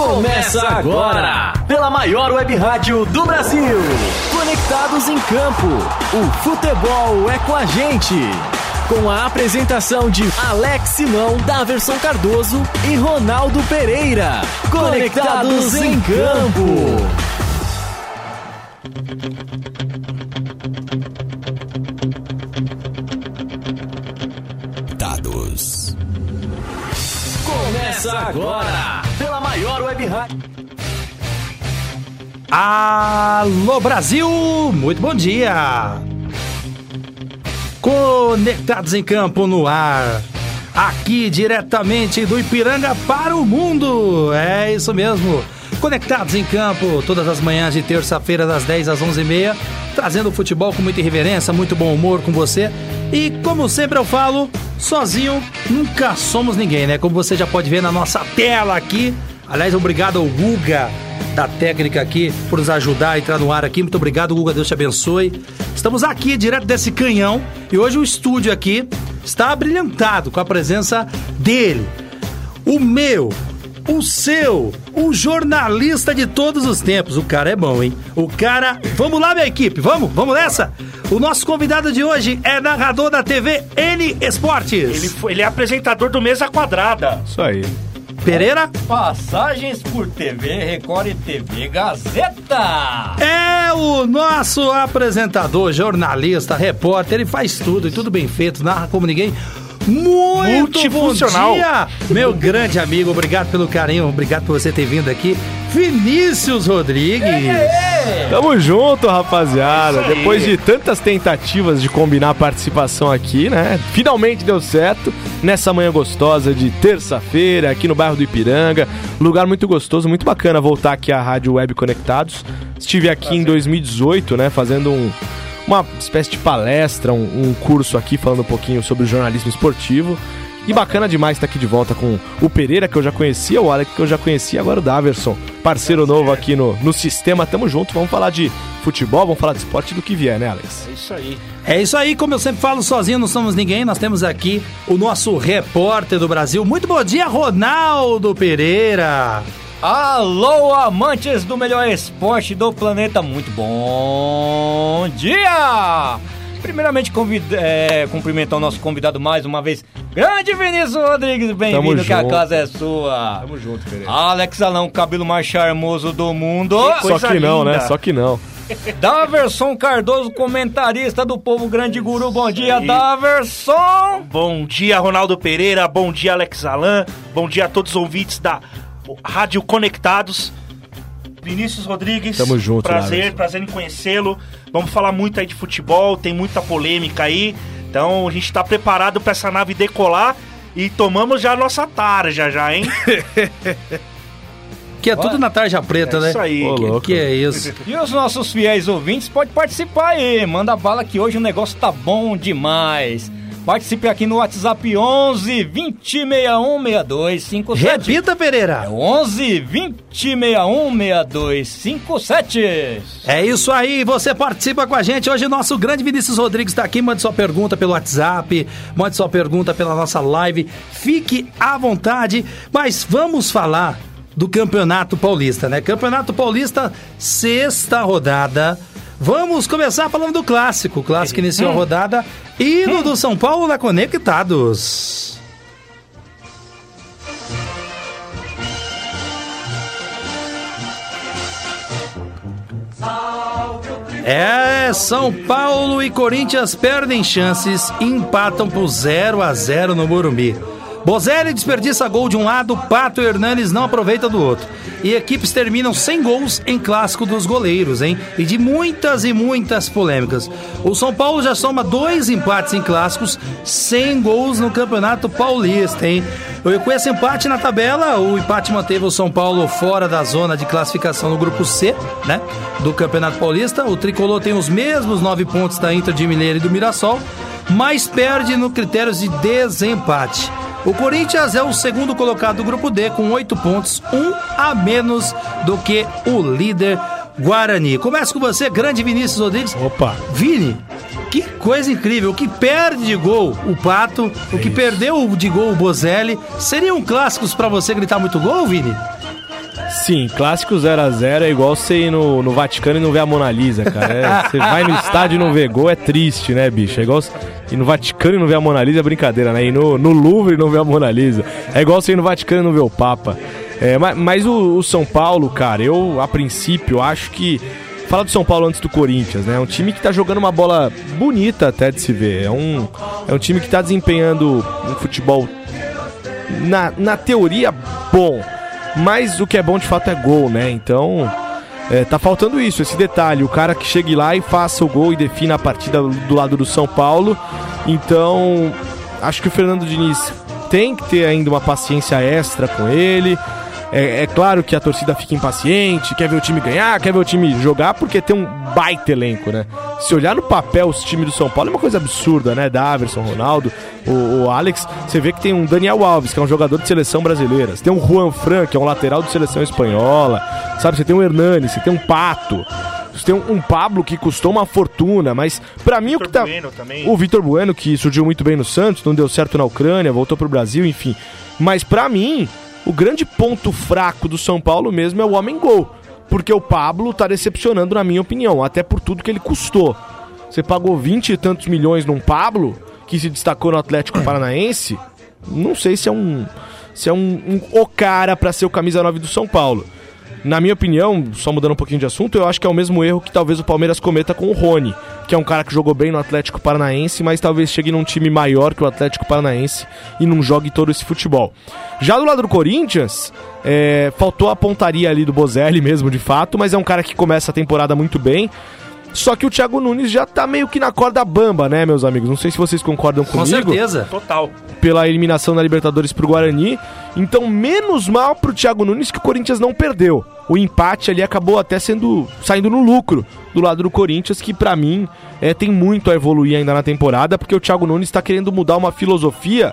Começa agora, pela maior web rádio do Brasil. Conectados em campo, o futebol é com a gente. Com a apresentação de Alex Simão, Daverson Cardoso e Ronaldo Pereira. Conectados em campo. Dados. Começa agora, maior web. Alô Brasil, muito bom dia. Conectados em campo no ar. Aqui diretamente do Ipiranga para o mundo. É isso mesmo. Conectados em campo todas as manhãs de terça-feira das 10 às 11h30, trazendo futebol com muita irreverência, muito bom humor com você. E como sempre eu falo, sozinho nunca somos ninguém, né? Como você já pode ver na nossa tela aqui. Aliás, obrigado ao Guga da técnica aqui por nos ajudar a entrar no ar aqui. Muito obrigado, Guga. Deus te abençoe. Estamos aqui direto desse canhão e hoje o estúdio aqui está brilhantado com a presença dele. O meu, o seu, o jornalista de todos os tempos. O cara é bom, hein? O cara. Vamos lá, minha equipe, vamos? Vamos nessa? O nosso convidado de hoje é narrador da TV N Esportes. Ele, foi- ele é apresentador do Mesa Quadrada. Isso aí. Pereira Passagens por TV, Record e TV Gazeta. é o nosso apresentador, jornalista, repórter. Ele faz tudo e tudo bem feito, narra como ninguém. Muito Multifuncional. bom dia, meu grande amigo. Obrigado pelo carinho, obrigado por você ter vindo aqui. Vinícius Rodrigues. Tamo junto, rapaziada. Aí. Depois de tantas tentativas de combinar a participação aqui, né? Finalmente deu certo. Nessa manhã gostosa de terça-feira, aqui no bairro do Ipiranga. Lugar muito gostoso, muito bacana voltar aqui à Rádio Web Conectados. Estive aqui em 2018, né? Fazendo um- uma espécie de palestra, um, um curso aqui falando um pouquinho sobre o jornalismo esportivo. E bacana demais estar aqui de volta com o Pereira, que eu já conhecia, o Alex, que eu já conhecia, agora o Daverson, parceiro novo aqui no, no sistema. Tamo junto, vamos falar de futebol, vamos falar de esporte do que vier, né, Alex? É isso aí. É isso aí, como eu sempre falo, sozinho não somos ninguém. Nós temos aqui o nosso repórter do Brasil. Muito bom dia, Ronaldo Pereira. Alô, amantes do melhor esporte do planeta, muito bom dia! Primeiramente, convida, é, cumprimentar o nosso convidado mais uma vez, grande Vinícius Rodrigues, bem-vindo que a casa é sua. Tamo junto, Pereira. Alex Alão, o cabelo mais charmoso do mundo. Que Só que não, né? linda. Só que não. Daverson Cardoso, comentarista do Povo Grande Guru. Bom dia, aí. Daverson! Bom dia, Ronaldo Pereira. Bom dia, Alex Alan. Bom dia a todos os ouvintes da Rádio Conectados. Vinícius Rodrigues. Tamo junto, Prazer, Daverson. prazer em conhecê-lo. Vamos falar muito aí de futebol, tem muita polêmica aí. Então a gente tá preparado pra essa nave decolar e tomamos já a nossa tarja já, hein? Que é tudo na tarja preta, É né? isso aí. Ô, Que, que é isso? E os nossos fiéis ouvintes podem participar aí. Manda bala que hoje o negócio tá bom demais. Participe aqui no WhatsApp 11 20 61 62 57. Repita, Pereira. É 11 20 61 62 57. É isso aí, você participa com a gente. Hoje o nosso grande Vinícius Rodrigues está aqui. Mande sua pergunta pelo WhatsApp, mande sua pergunta pela nossa live. Fique à vontade, mas vamos falar do Campeonato Paulista, né? Campeonato Paulista, sexta rodada. Vamos começar falando do clássico. O clássico iniciou a rodada. Hino do São Paulo na Conectados. É, São Paulo e Corinthians perdem chances e empatam por 0 a 0 no Morumbi. Bozelli desperdiça gol de um lado, Pato Hernanes não aproveita do outro. E equipes terminam sem gols em clássico dos goleiros, hein? E de muitas e muitas polêmicas. O São Paulo já soma dois empates em clássicos, sem gols no Campeonato Paulista, hein? Com esse empate na tabela, o empate manteve o São Paulo fora da zona de classificação no grupo C, né? Do Campeonato Paulista. O tricolor tem os mesmos nove pontos da Inter de Mineiro e do Mirassol, mas perde no critérios de desempate. O Corinthians é o segundo colocado do grupo D com oito pontos, um a menos do que o líder Guarani. Começa com você, grande Vinícius Rodrigues. Opa. Vini, que coisa incrível. O que perde de gol o Pato, o que perdeu de gol o Bozelli. Seriam clássicos pra você gritar muito gol, Vini? Sim, clássico 0x0 é igual você ir no, no Vaticano e não ver a Mona Lisa, cara. É, você vai no estádio e não vê gol, é triste, né, bicho? É igual ir no Vaticano e não ver a Mona Lisa é brincadeira, né? Ir no, no Louvre e não ver a Mona Lisa. É igual você ir no Vaticano e não ver o Papa. É, mas mas o, o São Paulo, cara, eu, a princípio, acho que. Fala do São Paulo antes do Corinthians, né? É um time que tá jogando uma bola bonita até de se ver. É um, é um time que tá desempenhando um futebol, na, na teoria, bom. Mas o que é bom de fato é gol, né? Então. É, tá faltando isso, esse detalhe. O cara que chegue lá e faça o gol e defina a partida do lado do São Paulo. Então, acho que o Fernando Diniz tem que ter ainda uma paciência extra com ele. É, é, claro que a torcida fica impaciente, quer ver o time ganhar, quer ver o time jogar, porque tem um baita elenco, né? Se olhar no papel os times do São Paulo é uma coisa absurda, né? Daverson, Ronaldo, o, o Alex. Você vê que tem um Daniel Alves, que é um jogador de seleção brasileira. Você tem um Juan Fran, que é um lateral de seleção espanhola. Sabe? Você tem um Hernani, você tem um Pato. Você tem um, Pablo que custou uma fortuna, mas para mim o que tá. Bueno também. O Vitor Bueno, que surgiu muito bem no Santos, não deu certo na Ucrânia, voltou pro Brasil, enfim. Mas para mim, o grande ponto fraco do São Paulo mesmo é o homem gol. Porque o Pablo tá decepcionando, na minha opinião, até por tudo que ele custou. Você pagou 20 e tantos milhões num Pablo, que se destacou no Atlético Paranaense. Não sei se é um. Se é um, um o cara para ser o camisa 9 do São Paulo. Na minha opinião, só mudando um pouquinho de assunto, eu acho que é o mesmo erro que talvez o Palmeiras cometa com o Rony, que é um cara que jogou bem no Atlético Paranaense, mas talvez chegue num time maior que o Atlético Paranaense e não jogue todo esse futebol. Já do lado do Corinthians, é, faltou a pontaria ali do Bozelli mesmo, de fato, mas é um cara que começa a temporada muito bem. Só que o Thiago Nunes já tá meio que na corda bamba, né, meus amigos? Não sei se vocês concordam Com comigo certeza. Total. pela eliminação da Libertadores pro Guarani. Então, menos mal pro Thiago Nunes que o Corinthians não perdeu. O empate ali acabou até sendo saindo no lucro do lado do Corinthians, que pra mim é, tem muito a evoluir ainda na temporada, porque o Thiago Nunes tá querendo mudar uma filosofia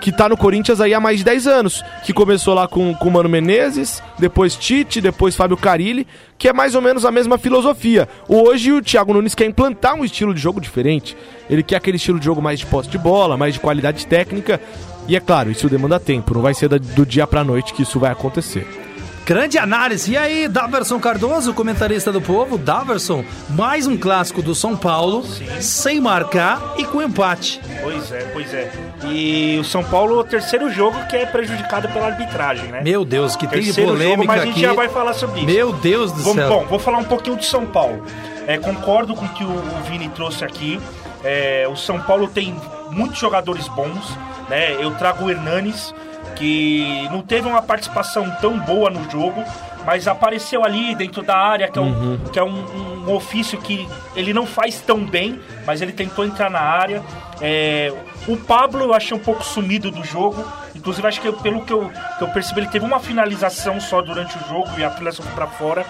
que tá no Corinthians aí há mais de 10 anos, que começou lá com com o Mano Menezes, depois Tite, depois Fábio Carilli, que é mais ou menos a mesma filosofia. Hoje o Thiago Nunes quer implantar um estilo de jogo diferente. Ele quer aquele estilo de jogo mais de posse de bola, mais de qualidade técnica. E é claro, isso demanda tempo, não vai ser do dia pra noite que isso vai acontecer. Grande análise. E aí, Daverson Cardoso, comentarista do povo. Daverson, mais um clássico do São Paulo, sem marcar e com empate. Pois é, pois é. E o São Paulo, o terceiro jogo que é prejudicado pela arbitragem, né? Meu Deus, que tem terceiro jogo, polêmica mas a gente aqui. já vai falar sobre isso. Meu Deus do Vamos- céu. bom, vou falar um pouquinho de São Paulo. É, concordo com o que o, o Vini trouxe aqui. É, o São Paulo tem muitos jogadores bons. Né? Eu trago o Hernanes, que não teve uma participação tão boa no jogo, mas apareceu ali dentro da área, que é um, que é um, um ofício que ele não faz tão bem, mas ele tentou entrar na área. É, o Pablo eu achei um pouco sumido do jogo. Inclusive, acho que eu- pelo que eu, que eu percebi, ele teve uma finalização só durante o jogo e a finalização foi pra fora.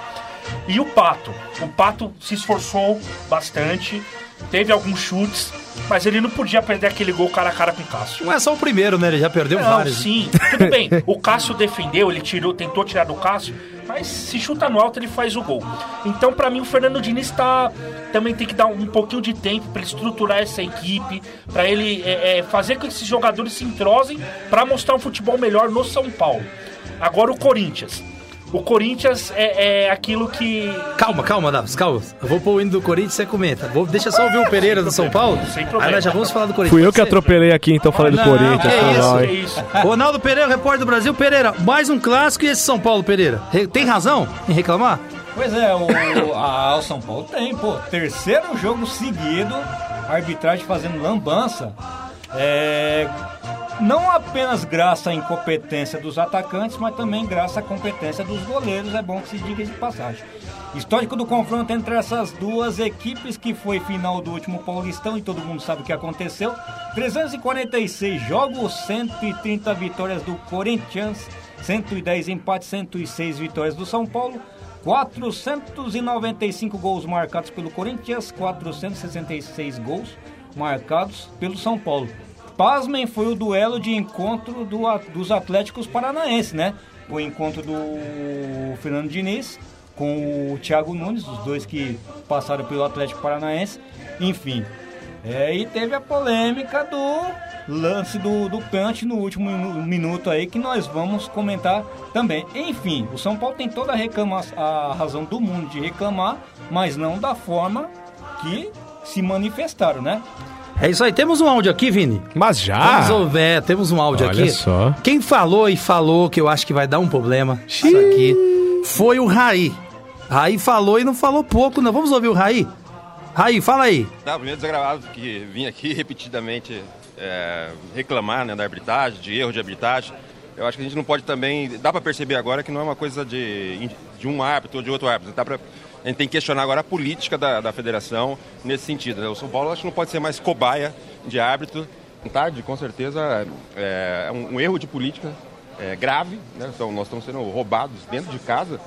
E o Pato. O Pato se esforçou bastante, teve alguns chutes, mas ele não podia perder aquele gol cara a cara com o Cássio. Não é só o primeiro, né? Ele já perdeu Não, vários. sim, tudo bem. O Cássio defendeu, ele tirou, tentou tirar do Cássio, mas se chuta no alto ele faz o gol. Então, pra mim, o Fernando Diniz tá, também tem que dar um pouquinho de tempo pra ele estruturar essa equipe, pra ele é, é, fazer com que esses jogadores se entrosem pra mostrar um futebol melhor no São Paulo. Agora o Corinthians. O Corinthians é, é aquilo que Calma, calma, Davos, calma. Eu vou pôr o hino do Corinthians e você comenta. Vou, deixa só ouvir o Pereira do São Paulo. Sem Aí problema. nós já vamos falar do Corinthians. Fui eu que atropelei aqui, então falei do Não, Corinthians. que foi isso, é isso. Ronaldo Pereira, repórter do Brasil. Pereira, mais um clássico e esse São Paulo, Pereira. Re- Tem razão em reclamar? Pois é, o, a, o São Paulo tem, pô. Terceiro jogo seguido, a arbitragem fazendo lambança. É, não apenas graças à incompetência dos atacantes, mas também graças à competência dos goleiros, é bom que se diga de passagem. Histórico do confronto entre essas duas equipes, que foi final do último Paulistão e todo mundo sabe o que aconteceu. 346 jogos, 130 vitórias do Corinthians, 110 empates, 106 vitórias do São Paulo. 495 gols marcados pelo Corinthians, 466 gols marcados pelo São Paulo. Pasmem foi o duelo de encontro do dos Atléticos Paranaenses, né? O encontro do Fernando Diniz com o Thiago Nunes, os dois que passaram pelo Atlético Paranaense. Enfim, É, e teve a polêmica do lance do, do pênalti no último minu- minuto aí, que nós vamos comentar também. Enfim, o São Paulo tem toda a, reclama- a razão do mundo de reclamar, mas não da forma que se manifestaram, né? É isso aí. Temos um áudio aqui, Vini. Mas já? Vamos ouvir. É, temos um áudio Olha aqui. só. Quem falou e falou que eu acho que vai dar um problema isso aqui foi o Raí. Raí falou e não falou pouco, não. Vamos ouvir o Raí? Raí, fala aí. Não, primeiro desagradável que vim aqui repetidamente é, reclamar né, da arbitragem, de erro de arbitragem. Eu acho que a gente não pode também. Dá para perceber agora que não é uma coisa de, de um árbitro ou de outro árbitro. Dá pra, a gente tem que questionar agora a política da, da federação nesse sentido. né? O São Paulo acho que não pode ser mais cobaia de árbitro. Tarde, com certeza, é, é um, um erro de política é, grave. Né? Então, nós estamos sendo roubados dentro de casa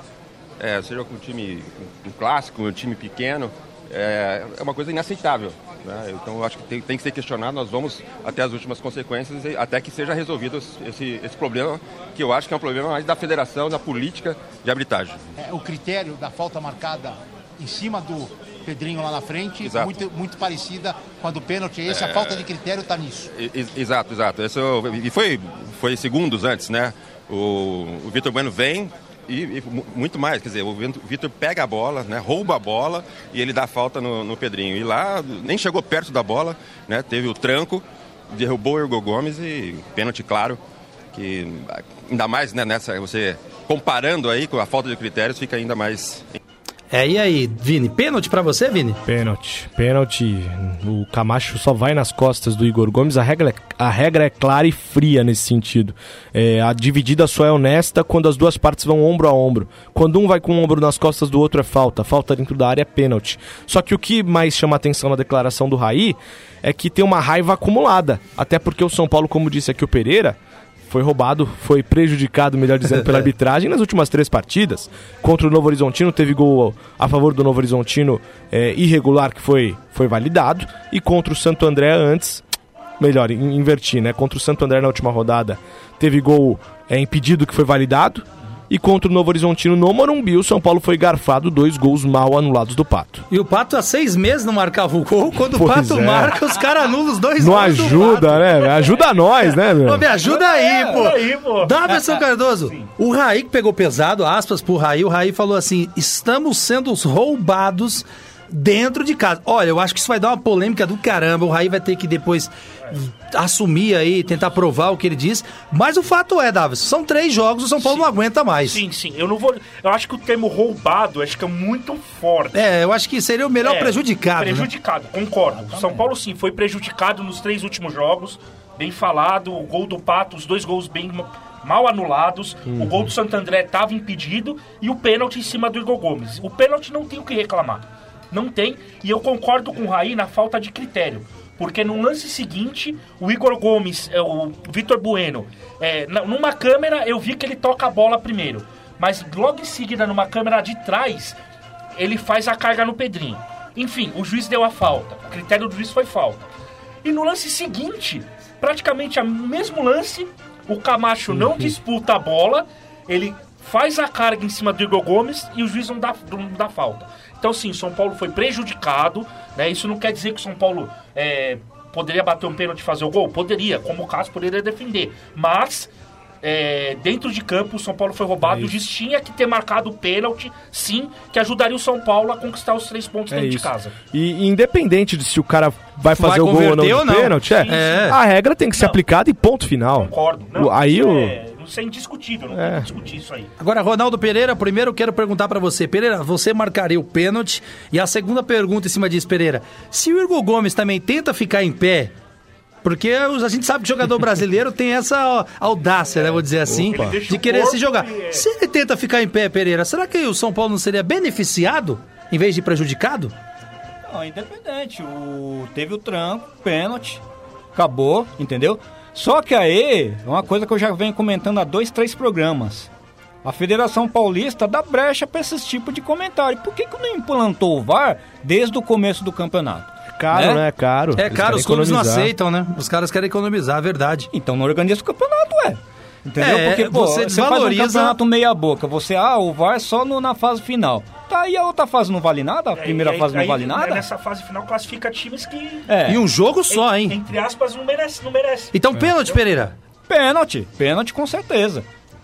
é, seja com um time um clássico, um time pequeno, é, é uma coisa inaceitável. Né? Então eu acho que tem, tem que ser questionado, nós vamos até as últimas consequências, até que seja resolvido esse, esse problema, que eu acho que é um problema mais da federação, da política de arbitragem. É, o critério da falta marcada em cima do Pedrinho lá na frente, Exato. muito, muito parecida com a do pênalti. Esse, a falta de critério está nisso. Ex- Exato, exato. Esse, é e foi, foi segundos antes, né? O, o Vitor Bueno vem e, e mu- muito mais, quer dizer, o Vito- Vitor pega a bola, né? Rouba a bola e ele dá falta no, no Pedrinho. E lá nem chegou perto da bola, né? Teve o tranco, derrubou o Ergo Gomes e pênalti claro. Que ainda mais né, nessa, você comparando aí com a falta de critérios, fica ainda mais É, e aí, Vini? Pênalti pra você, Vini? Pênalti. Pênalti. O Camacho só vai nas costas do Igor Gomes. A regra, é- a regra é clara e fria nesse sentido. É, a dividida só é honesta quando as duas partes vão ombro a ombro. Quando um vai com o ombro nas costas do outro é falta. Falta dentro da área é pênalti. Só que o que mais chama atenção na declaração do Raí é que tem uma raiva acumulada. Até porque o São Paulo, como disse aqui o Pereira, foi roubado, foi prejudicado, melhor dizendo, pela arbitragem nas últimas três partidas. Contra o Novo Horizontino, teve gol a favor do Novo Horizontino é, irregular, que foi, foi validado. E contra o Santo André antes, melhor, in- inverti, né? Contra o Santo André na última rodada, teve gol é, impedido, que foi validado. E contra o Novo Horizontino no Morumbi, o São Paulo foi garfado, dois gols mal anulados do Pato. E o Pato há seis meses não marcava o gol. Quando o Pois Pato é. marca, os caras anulam os dois Não gols do ajuda, Pato. né? Ajuda nós, né, meu? Pô, me ajuda aí, pô. aí, pô. Davidson Cardoso, o Raí que pegou pesado, aspas pro Raí, o Raí falou assim: estamos sendo roubados dentro de casa. Olha, eu acho que isso vai dar uma polêmica do caramba. O Raí vai ter que depois assumir aí, tentar provar o que ele diz. Mas o fato é, Davidson, são três jogos, o São Paulo não aguenta mais. Sim, sim. Eu não vou. Eu acho que o termo roubado acho que é muito forte. É, eu acho que seria o melhor É, prejudicado. né? Prejudicado, concordo. São Paulo sim foi prejudicado nos três últimos jogos. Bem falado, o gol do Pato, os dois gols bem ma- mal anulados. O gol do Santo André estava impedido e o pênalti em cima do Igor Gomes. O pênalti não tem o que reclamar. Não tem. E eu concordo com o Raí na falta de critério. Porque no lance seguinte, o Igor Gomes, é, o Vitor Bueno, é, numa câmera eu vi que ele toca a bola primeiro. Mas logo em seguida, numa câmera de trás, ele faz a carga no Pedrinho. Enfim, o juiz deu a falta. O critério do juiz foi falta. E no lance seguinte, praticamente o mesmo lance, o Camacho não disputa a bola, ele faz a carga em cima do Igor Gomes e o juiz não dá, não dá falta. Então, sim, o São Paulo foi prejudicado, né? Isso não quer dizer que o São Paulo é, poderia bater um pênalti e fazer o gol? Poderia, como o caso poderia defender. Mas, é, dentro de campo, o São Paulo foi roubado. É o juiz tinha que ter marcado o pênalti, sim, que ajudaria o São Paulo a conquistar os três pontos É dentro de isso. casa. E e independente de se o cara vai fazer Vai o gol ou não de ou não. pênalti, é, Sim, sim. a regra tem que ser Não. aplicada e ponto final. Concordo. O- aí o- é, isso é indiscutível, não tem que discutir isso aí. Agora, Ronaldo Pereira, primeiro eu quero perguntar pra você. Pereira, você marcaria o pênalti? E a segunda pergunta em cima disso, Pereira. Se o Igor Gomes também tenta ficar em pé, porque os- a gente sabe que o jogador brasileiro tem essa audácia, né, vou dizer assim, de querer se jogar. e é- Se ele tenta ficar em pé, Pereira, será que o São Paulo não seria beneficiado em vez de prejudicado? Não, independente. O... Teve o tranco, pênalti, acabou, entendeu? Só que aí, é uma coisa que eu já venho comentando há dois, três programas. A Federação Paulista dá brecha pra esse tipo de comentário. Por que, que não implantou o VAR desde o começo do campeonato? Caro, Né? né? Caro. É, Eles cara, querem os clubes não aceitam, né? Os caras querem economizar, é verdade. Então não organiza o campeonato, ué. Entendeu? É, Porque, pô, você você, faz um campeonato meia boca. Você, ah, o VAR só no- na fase final. Tá, e a outra fase não vale nada? A primeira É, E aí- fase não aí, vale nada? Nessa fase final classifica times que, É. E um jogo só, hein? entre aspas, não merece. Não merece. Então, pênalti, Pereira. Pênalti. Pênalti com certeza.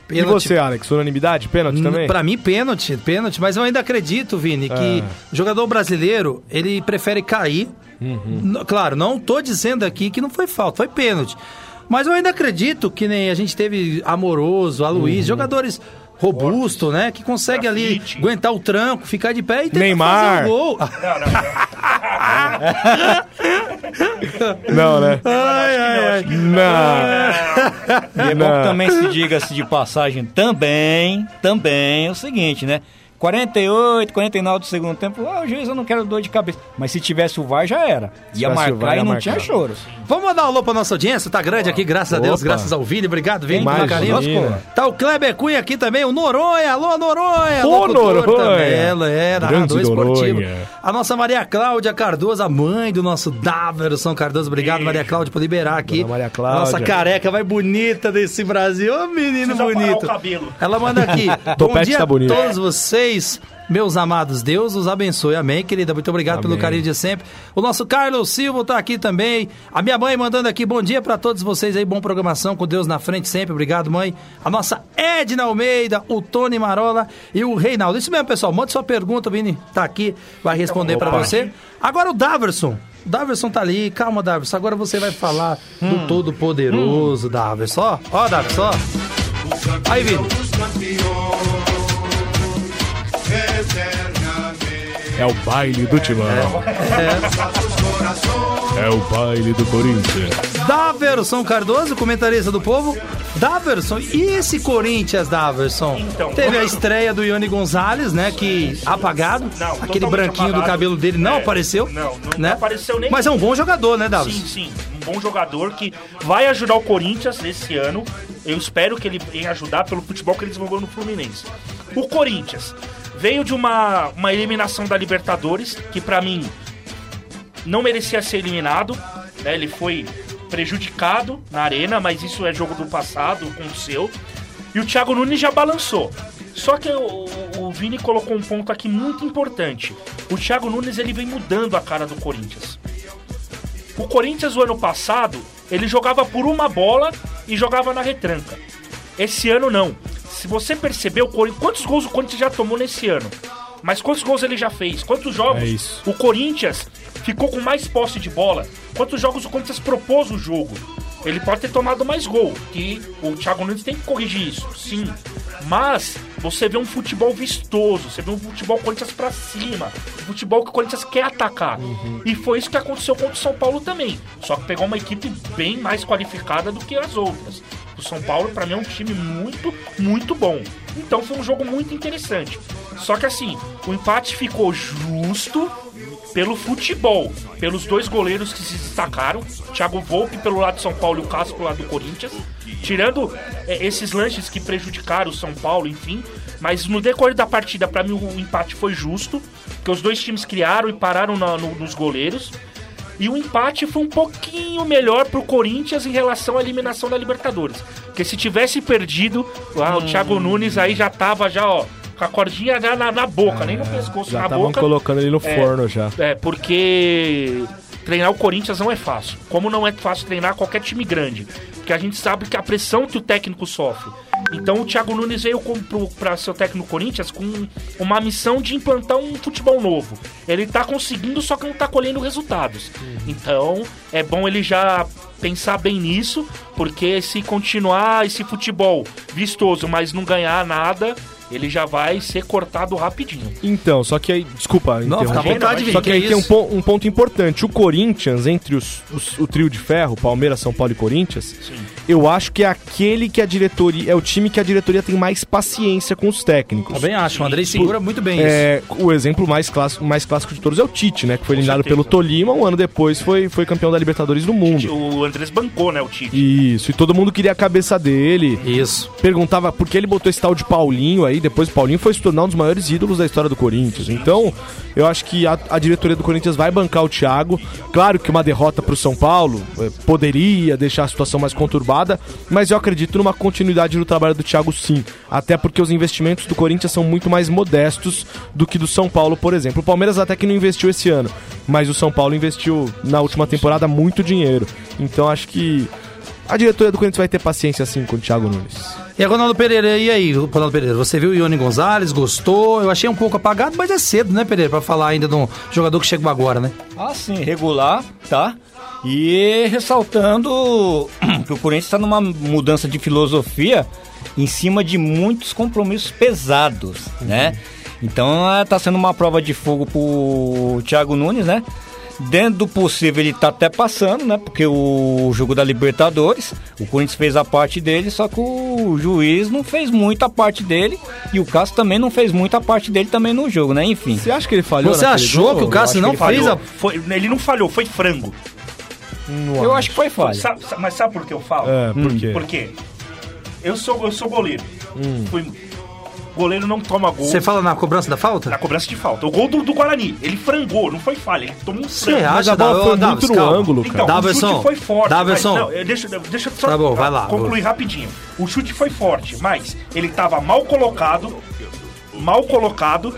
E você, Alex? Unanimidade? Pênalti também? Pra mim, pênalti, pênalti, mas eu ainda acredito, Vini, que o jogador brasileiro, ele prefere cair. N- Claro, não tô dizendo aqui que não foi falta, foi pênalti. Mas eu ainda acredito que nem a gente teve Amoroso, Aloysio, jogadores robustos, né? Que consegue ali aguentar o tranco, ficar de pé e tentar Neymar. fazer o gol. Não, né? Ai, ai, ai. Não. E é bom que também se diga-se de passagem também, também é o seguinte, né? 48, 49 do segundo tempo, ah, o juiz eu não quero dor de cabeça. Mas se tivesse o VAR já era. Ia o VAR, marcar e não marcar. tinha choro. Vamos mandar um alô pra nossa audiência, tá grande aqui, graças a Deus, Opa. graças ao Vini. Obrigado, Vini, pelo carinho. Tá o Kleber Cunha aqui também, o Noronha, alô Noronha, Ô, Noronha. também, ela é, narrador Grande esportivo. A nossa Maria Cláudia Cardoso, a mãe do nosso Daverson Cardoso. Obrigado, Maria Cláudia, por liberar aqui. Dona Maria Cláudia. Nossa careca vai bonita desse Brasil, ô menino Precisa bonito. o cabelo. Ela manda aqui. Bom Topete dia tá bonito. a todos vocês, meus amados. Deus os abençoe. Amém, querida. Muito obrigado pelo Amém. carinho de sempre. O nosso Carlos Silva tá aqui também. A minha mãe mandando aqui bom dia pra todos vocês aí. Bom programação com Deus na frente sempre. Obrigado, mãe. A nossa Edna Almeida, o Tony Marola e o Reinaldo. Isso mesmo, pessoal. Mande sua pergunta, o Vini tá aqui, vai responder pra você. Agora o Daverson. O Daverson tá ali, calma, Daverson. Agora você vai falar do Todo-Poderoso, Daverson. Ó, ó, Daverson, ó. Aí, Vini. É o baile do Timão. É o baile do Corinthians. Daverson Cardoso, comentarista do povo. Daverson, e esse Corinthians, Daverson? Então, Teve a estreia do Ione Gonzalez, né? Que apagado. Não, Aquele branquinho do apagado. cabelo dele não É, apareceu. não, não né? apareceu nem- Mas é um bom jogador, né, Daverson? Sim, sim. Um bom jogador que vai ajudar o Corinthians esse ano. Eu espero que ele venha ajudar pelo futebol que ele desenvolveu no Fluminense. O Corinthians veio de uma, uma eliminação da Libertadores, que pra mim não merecia ser eliminado. né? Ele foi prejudicado na arena, mas isso é jogo do passado, aconteceu. E o Thiago Nunes já balançou. Só que o, o Vini colocou um ponto aqui muito importante. O Thiago Nunes ele vem mudando a cara do Corinthians. O Corinthians, o ano passado, ele jogava por uma bola e jogava na retranca. Esse ano, não. Se você percebeu, quantos gols o Corinthians já tomou nesse ano? Mas quantos gols ele já fez? Quantos jogos É o Corinthians ficou com mais posse de bola? Quantos jogos o Corinthians propôs o jogo? Ele pode ter tomado mais gol, que o Thiago Nunes tem que corrigir isso, sim. Mas você vê um futebol vistoso, você vê um futebol Corinthians pra cima, um futebol que o Corinthians quer atacar. E foi isso que aconteceu contra o São Paulo também. Só que pegou uma equipe bem mais qualificada do que as outras. O São Paulo, pra mim, é um time muito, muito bom. Então foi um jogo muito interessante. Só que assim, o empate ficou justo pelo futebol, pelos dois goleiros que se destacaram, Thiago Volpe pelo lado de São Paulo e o Cássio pelo lado do Corinthians, tirando é, esses lances que prejudicaram o São Paulo, enfim, mas no decorrer da partida, pra mim o empate foi justo, porque os dois times criaram e pararam na- no- nos goleiros. E o empate foi um pouquinho melhor pro Corinthians em relação à eliminação da Libertadores. Porque se tivesse perdido, ah, o Thiago Nunes aí já tava já, ó, com a cordinha já na, na boca, nem no pescoço, Já na boca. colocando ele no É, forno já. É, porque treinar o Corinthians não é fácil. Como não é fácil treinar qualquer time grande. Porque a gente sabe que a pressão que o técnico sofre. Então o Thiago Nunes veio ser o técnico Corinthians com uma missão de implantar um futebol novo. Ele tá conseguindo, só que não tá colhendo resultados. Então é bom ele já pensar bem nisso, porque se continuar esse futebol vistoso, mas não ganhar nada, ele já vai ser cortado rapidinho. Então, só que aí. Desculpa, Não, fica à vontade, Só que que aí tem um, isso? um ponto importante. O Corinthians, entre os, os- o trio de ferro, Palmeiras, São Paulo e Corinthians, eu acho que é aquele que a diretoria. É o time que a diretoria tem mais paciência com os técnicos. Também acho, o Andrei segura muito bem isso. É, o exemplo mais clássico, mais clássico de todos é o Tite, né? Que foi eliminado pelo Tolima, um ano depois foi, foi campeão da Libertadores do mundo. O Andrés bancou, né, o Tite. Isso, e todo mundo queria a cabeça dele. Isso. Perguntava por que ele botou esse tal de Paulinho aí, depois o Paulinho foi se tornar um dos maiores ídolos da história do Corinthians. Então, eu acho que a, a diretoria do Corinthians vai bancar o Thiago. Claro que uma derrota pro São Paulo eh, poderia deixar a situação mais conturbada, mas eu acredito numa continuidade do trabalho do Thiago sim. Até porque os investimentos do Corinthians são muito mais modestos do que do São Paulo, por exemplo. O Palmeiras até que não investiu esse ano, mas o São Paulo investiu na última temporada muito dinheiro. Então acho que a diretoria do Corinthians vai ter paciência assim com o Thiago Nunes. E a Ronaldo Pereira, e aí, Ronaldo Pereira, você viu o Ione Gonzalez, gostou? Eu achei um pouco apagado, mas é cedo, né, Pereira, pra falar ainda de um jogador que chegou agora, né? Ah, sim, regular, tá? E ressaltando que o Corinthians está numa mudança de filosofia em cima de muitos compromissos pesados, né? Então tá sendo uma prova de fogo pro Thiago Nunes, né? Dentro do possível ele tá até passando, né? Porque o jogo da Libertadores, o Corinthians fez a parte dele, só que o juiz não fez muita parte dele e o Cássio também não fez muita parte dele também no jogo, né? Enfim. Você acha que ele falhou? Você achou jogo? que o Cássio não Ele fez a... Foi- ele não falhou, foi frango. Eu acho que foi falha. Sa- sa- mas sabe por que eu falo? É, por quê? Porque eu sou, eu sou goleiro. Fui- goleiro não toma gol Você fala na cobrança da falta? na cobrança de falta. O gol do, do Guarani, ele frangou, não foi falha, ele tomou um Você frango. acha, a bola foi Davi, muito no ângulo, cara. Então, o chute foi forte. Daverson. Mas, não, deixa, deixa eu só Tá bom, vai lá. concluir rapidinho. O chute foi forte, mas ele tava mal colocado, mal colocado,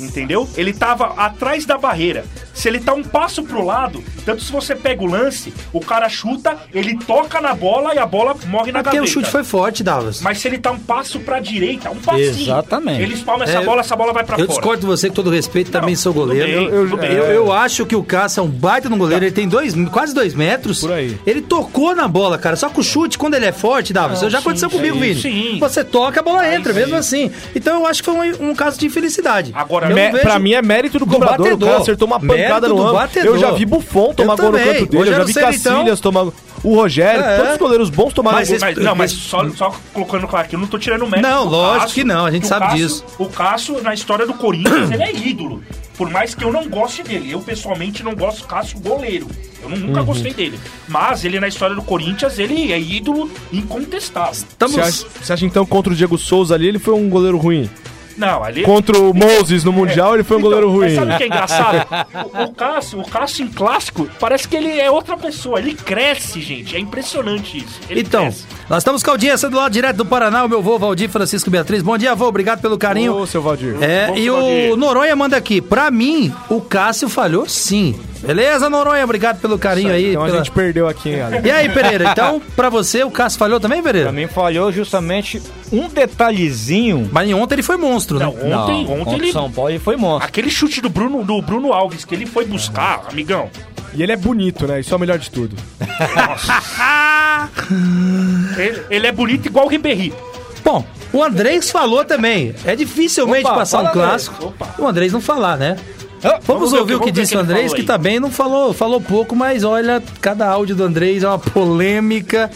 entendeu? Ele tava atrás da barreira. Se ele tá um passo pro lado, tanto se você pega o lance, o cara chuta, ele toca na bola e a bola morre na É porque gaveta. o chute foi forte, Davos. Mas se ele tá um passo pra direita, um passinho. Exatamente. Ele espalma essa É, bola, essa bola vai pra Eu fora. discordo de você com todo respeito, também sou goleiro. bem, eu, bem. eu- eu acho que o Cássio é um baita no goleiro, ele tem dois, quase dois metros. Por aí. Ele tocou na bola, cara. Só que o chute, quando ele é forte, Davi, isso já sim, aconteceu sim, comigo, Vini. sim. Você toca, a bola entra, sim. mesmo assim. Então eu acho que foi um, um caso de infelicidade. Agora, eu Me- não vejo- Pra mim é mérito do do cobrador. batedor. O cara acertou uma pancada Mérito no ângulo. batedor. Eu já vi Buffon tomar Eu gol no canto dele. Eu já vi então. Cacilhas tomar O Rogério, É. todos os goleiros bons tomaram Mas gol. Mas, não, mas só, só colocando claro que eu não tô tirando mérito. Não, lógico Cássio, que não, a gente o sabe Cássio- disso. O Cássio, na história do Corinthians, ele é ídolo. Por mais que eu não goste dele. Eu, pessoalmente, não gosto do Cássio goleiro. Eu nu- Uhum. nunca gostei dele. Mas ele, na história do Corinthians, ele é ídolo incontestável. Estamos... Você acha, você acha, então contra o Diego Souza ali ele foi um goleiro ruim? Não, ali... Contra o Moses no Mundial ele foi um Então, goleiro ruim. Mas sabe o que é engraçado? o, o Cássio, o Cássio em clássico, parece que ele é outra pessoa. Ele cresce, gente. É impressionante isso. Ele Então, cresce. nós estamos com a audiência do lado direto do Paraná, o meu vô Valdir Francisco Beatriz. Bom dia, vô, obrigado pelo carinho. Ô, seu Valdir. É, Vamos, e Valdir. o Noronha manda aqui. Pra mim, o Cássio falhou sim. Beleza, Noronha? Obrigado pelo carinho aí. Então a pela- gente perdeu aqui, hein? E aí, Pereira? Então, pra você, o Cássio falhou também, Pra Pereira? mim falhou justamente um detalhezinho. Mas em ontem ele foi monstro, né? Não, ontem, Não, ontem contra o ele... São Paulo ele foi monstro. Aquele chute do Bruno, do Bruno Alves que ele foi buscar, amigão. E ele é bonito, né? Isso é o melhor de tudo. Ele, ele é bonito igual o Ribéry. Bom, o Andrés falou também. É dificilmente Opa, passar um clássico. O Andrés não falar, né? Vamos, vamos o ouvir que- o que ver disse o que Andrés, que aí. também não falou, falou pouco, mas olha, cada áudio do Andrés é uma polêmica.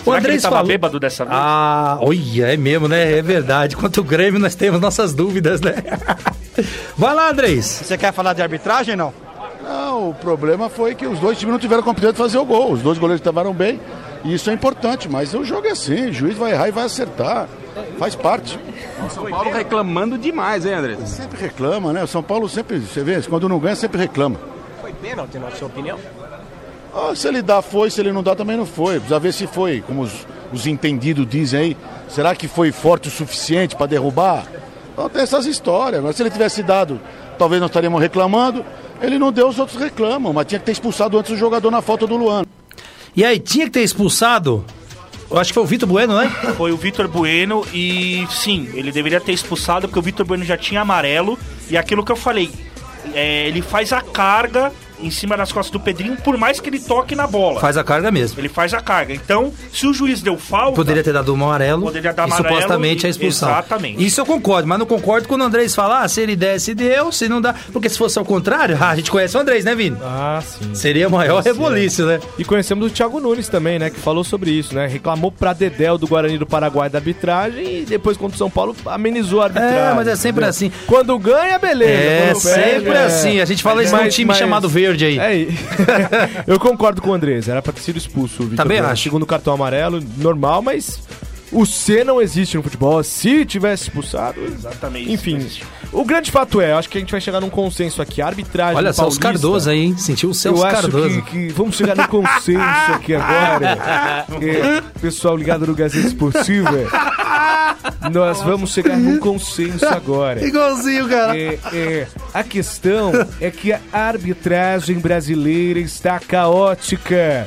O que ele Andrés tava falou. bêbado dessa vez? Ah, olha, é mesmo, né? É verdade. Quanto o Grêmio, nós temos nossas dúvidas, né? Vai lá, Andrés. Você quer falar de arbitragem não? Não, o problema foi que os dois times não tiveram competência de fazer o gol. Os dois goleiros estavam bem. E isso é importante, mas o jogo é assim, o juiz vai errar e vai acertar. Faz parte. São Paulo reclamando demais, hein, André? Sempre reclama, né? O São Paulo sempre, você vê, quando não ganha, sempre reclama. Foi pênalti, na sua opinião? Ah, se ele dá, foi, se ele não dá, também não foi. Precisa ver se foi, como os, os entendidos dizem aí. Será que foi forte o suficiente para derrubar? Então tem essas histórias. Mas se ele tivesse dado, talvez nós estaríamos reclamando. Ele não deu, os outros reclamam. Mas tinha que ter expulsado antes o jogador na falta do Luan. E aí, tinha que ter expulsado? Eu acho que foi o Vitor Bueno, né? Foi o Vitor Bueno e sim, ele deveria ter expulsado porque o Vitor Bueno já tinha amarelo. E aquilo que eu falei, é, ele faz a carga em cima das costas do Pedrinho, por mais que ele toque na bola. Faz a carga mesmo. Ele faz a carga. Então, se o juiz deu falta. Poderia ter dado um amarelo Poderia dar e amarelo supostamente e- a expulsão. exatamente. Isso eu concordo, mas não concordo quando o Andrés fala, ah, se ele desse, deu, se não dá. Porque se fosse ao contrário, ah, a gente conhece o Andrés, né, Vini? Ah, sim. Seria o maior rebolício, né? E conhecemos o Thiago Nunes também, né? Que falou sobre isso, né? Reclamou pra Dedéu do Guarani do Paraguai da arbitragem e depois contra o São Paulo amenizou a arbitragem. É, mas é sempre entendeu? assim. Quando ganha, beleza. É, Quando perde, sempre é. assim. A gente fala isso num time mas- chamado Verde aí. É, eu concordo com o Andrés, era pra ter sido expulso o Vitor Também Bueno. acho. Segundo cartão amarelo, normal, mas O C não existe no futebol. Se tivesse expulsado. Exatamente. Enfim, o grande fato é, acho que a gente vai chegar num consenso aqui. A arbitragem. Olha só, os Cardoso aí, hein? Sentiu o Celso Eu acho Cardoso. que, que vamos chegar num consenso aqui agora. É, pessoal ligado no Gazeta Esportiva. Nós vamos chegar num consenso agora. Igualzinho, cara. É, é, a questão é que a arbitragem brasileira está caótica.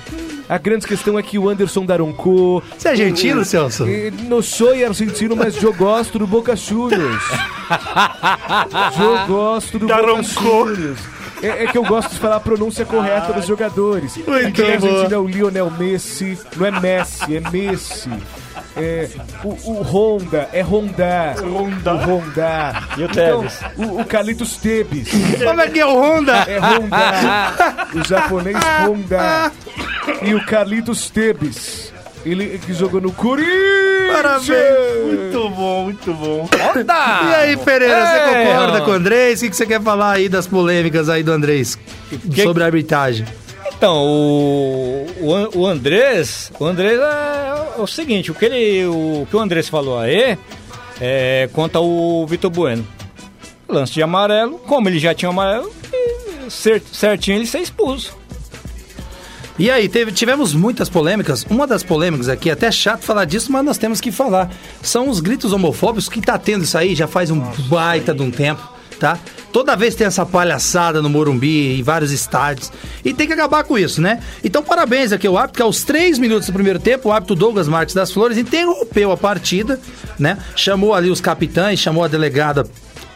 A grande questão é que o Anderson Daronco. Você é argentino, Celso? Não sou argentino, mas eu gosto do Boca Juniors. Eu gosto do Boca Daronco. Juniors. É, é que eu gosto de falar a pronúncia correta dos jogadores. Muito Aqui boa. Argentina é o Lionel Messi, não é Messi, é Messi. É, o, o Honda é Honda. Honda. O Honda. E o Então, Tevez? o, o Carlitos Tebes. Como é que é o Honda? É Honda. o japonês Honda. E o Carlitos Tebes. Ele que jogou no Corinthians. Parabéns. Muito bom, muito bom. E aí, Pereira, você concorda ó. com o Andrés? O que que você quer falar aí das polêmicas aí do Andrés Que- sobre a arbitragem? Então, o, o, o Andrés, o Andrés é, o seguinte, o que ele, o que o Andrés falou aí é quanto ao Vitor Bueno. Lance de amarelo, como ele já tinha amarelo, cer- certinho ele ser expulso. E aí, teve- tivemos muitas polêmicas. Uma das polêmicas aqui, é até chato falar disso, mas nós temos que falar. São os gritos homofóbicos que tá tendo isso aí já faz um baita de um tempo, tá? Toda vez tem essa palhaçada no Morumbi, em vários estádios. E tem que acabar com isso, né? Então, parabéns aqui ao árbitro, que aos três minutos do primeiro tempo, o árbitro Douglas Marques das Flores interrompeu a partida, né? Chamou ali os capitães, chamou a delegada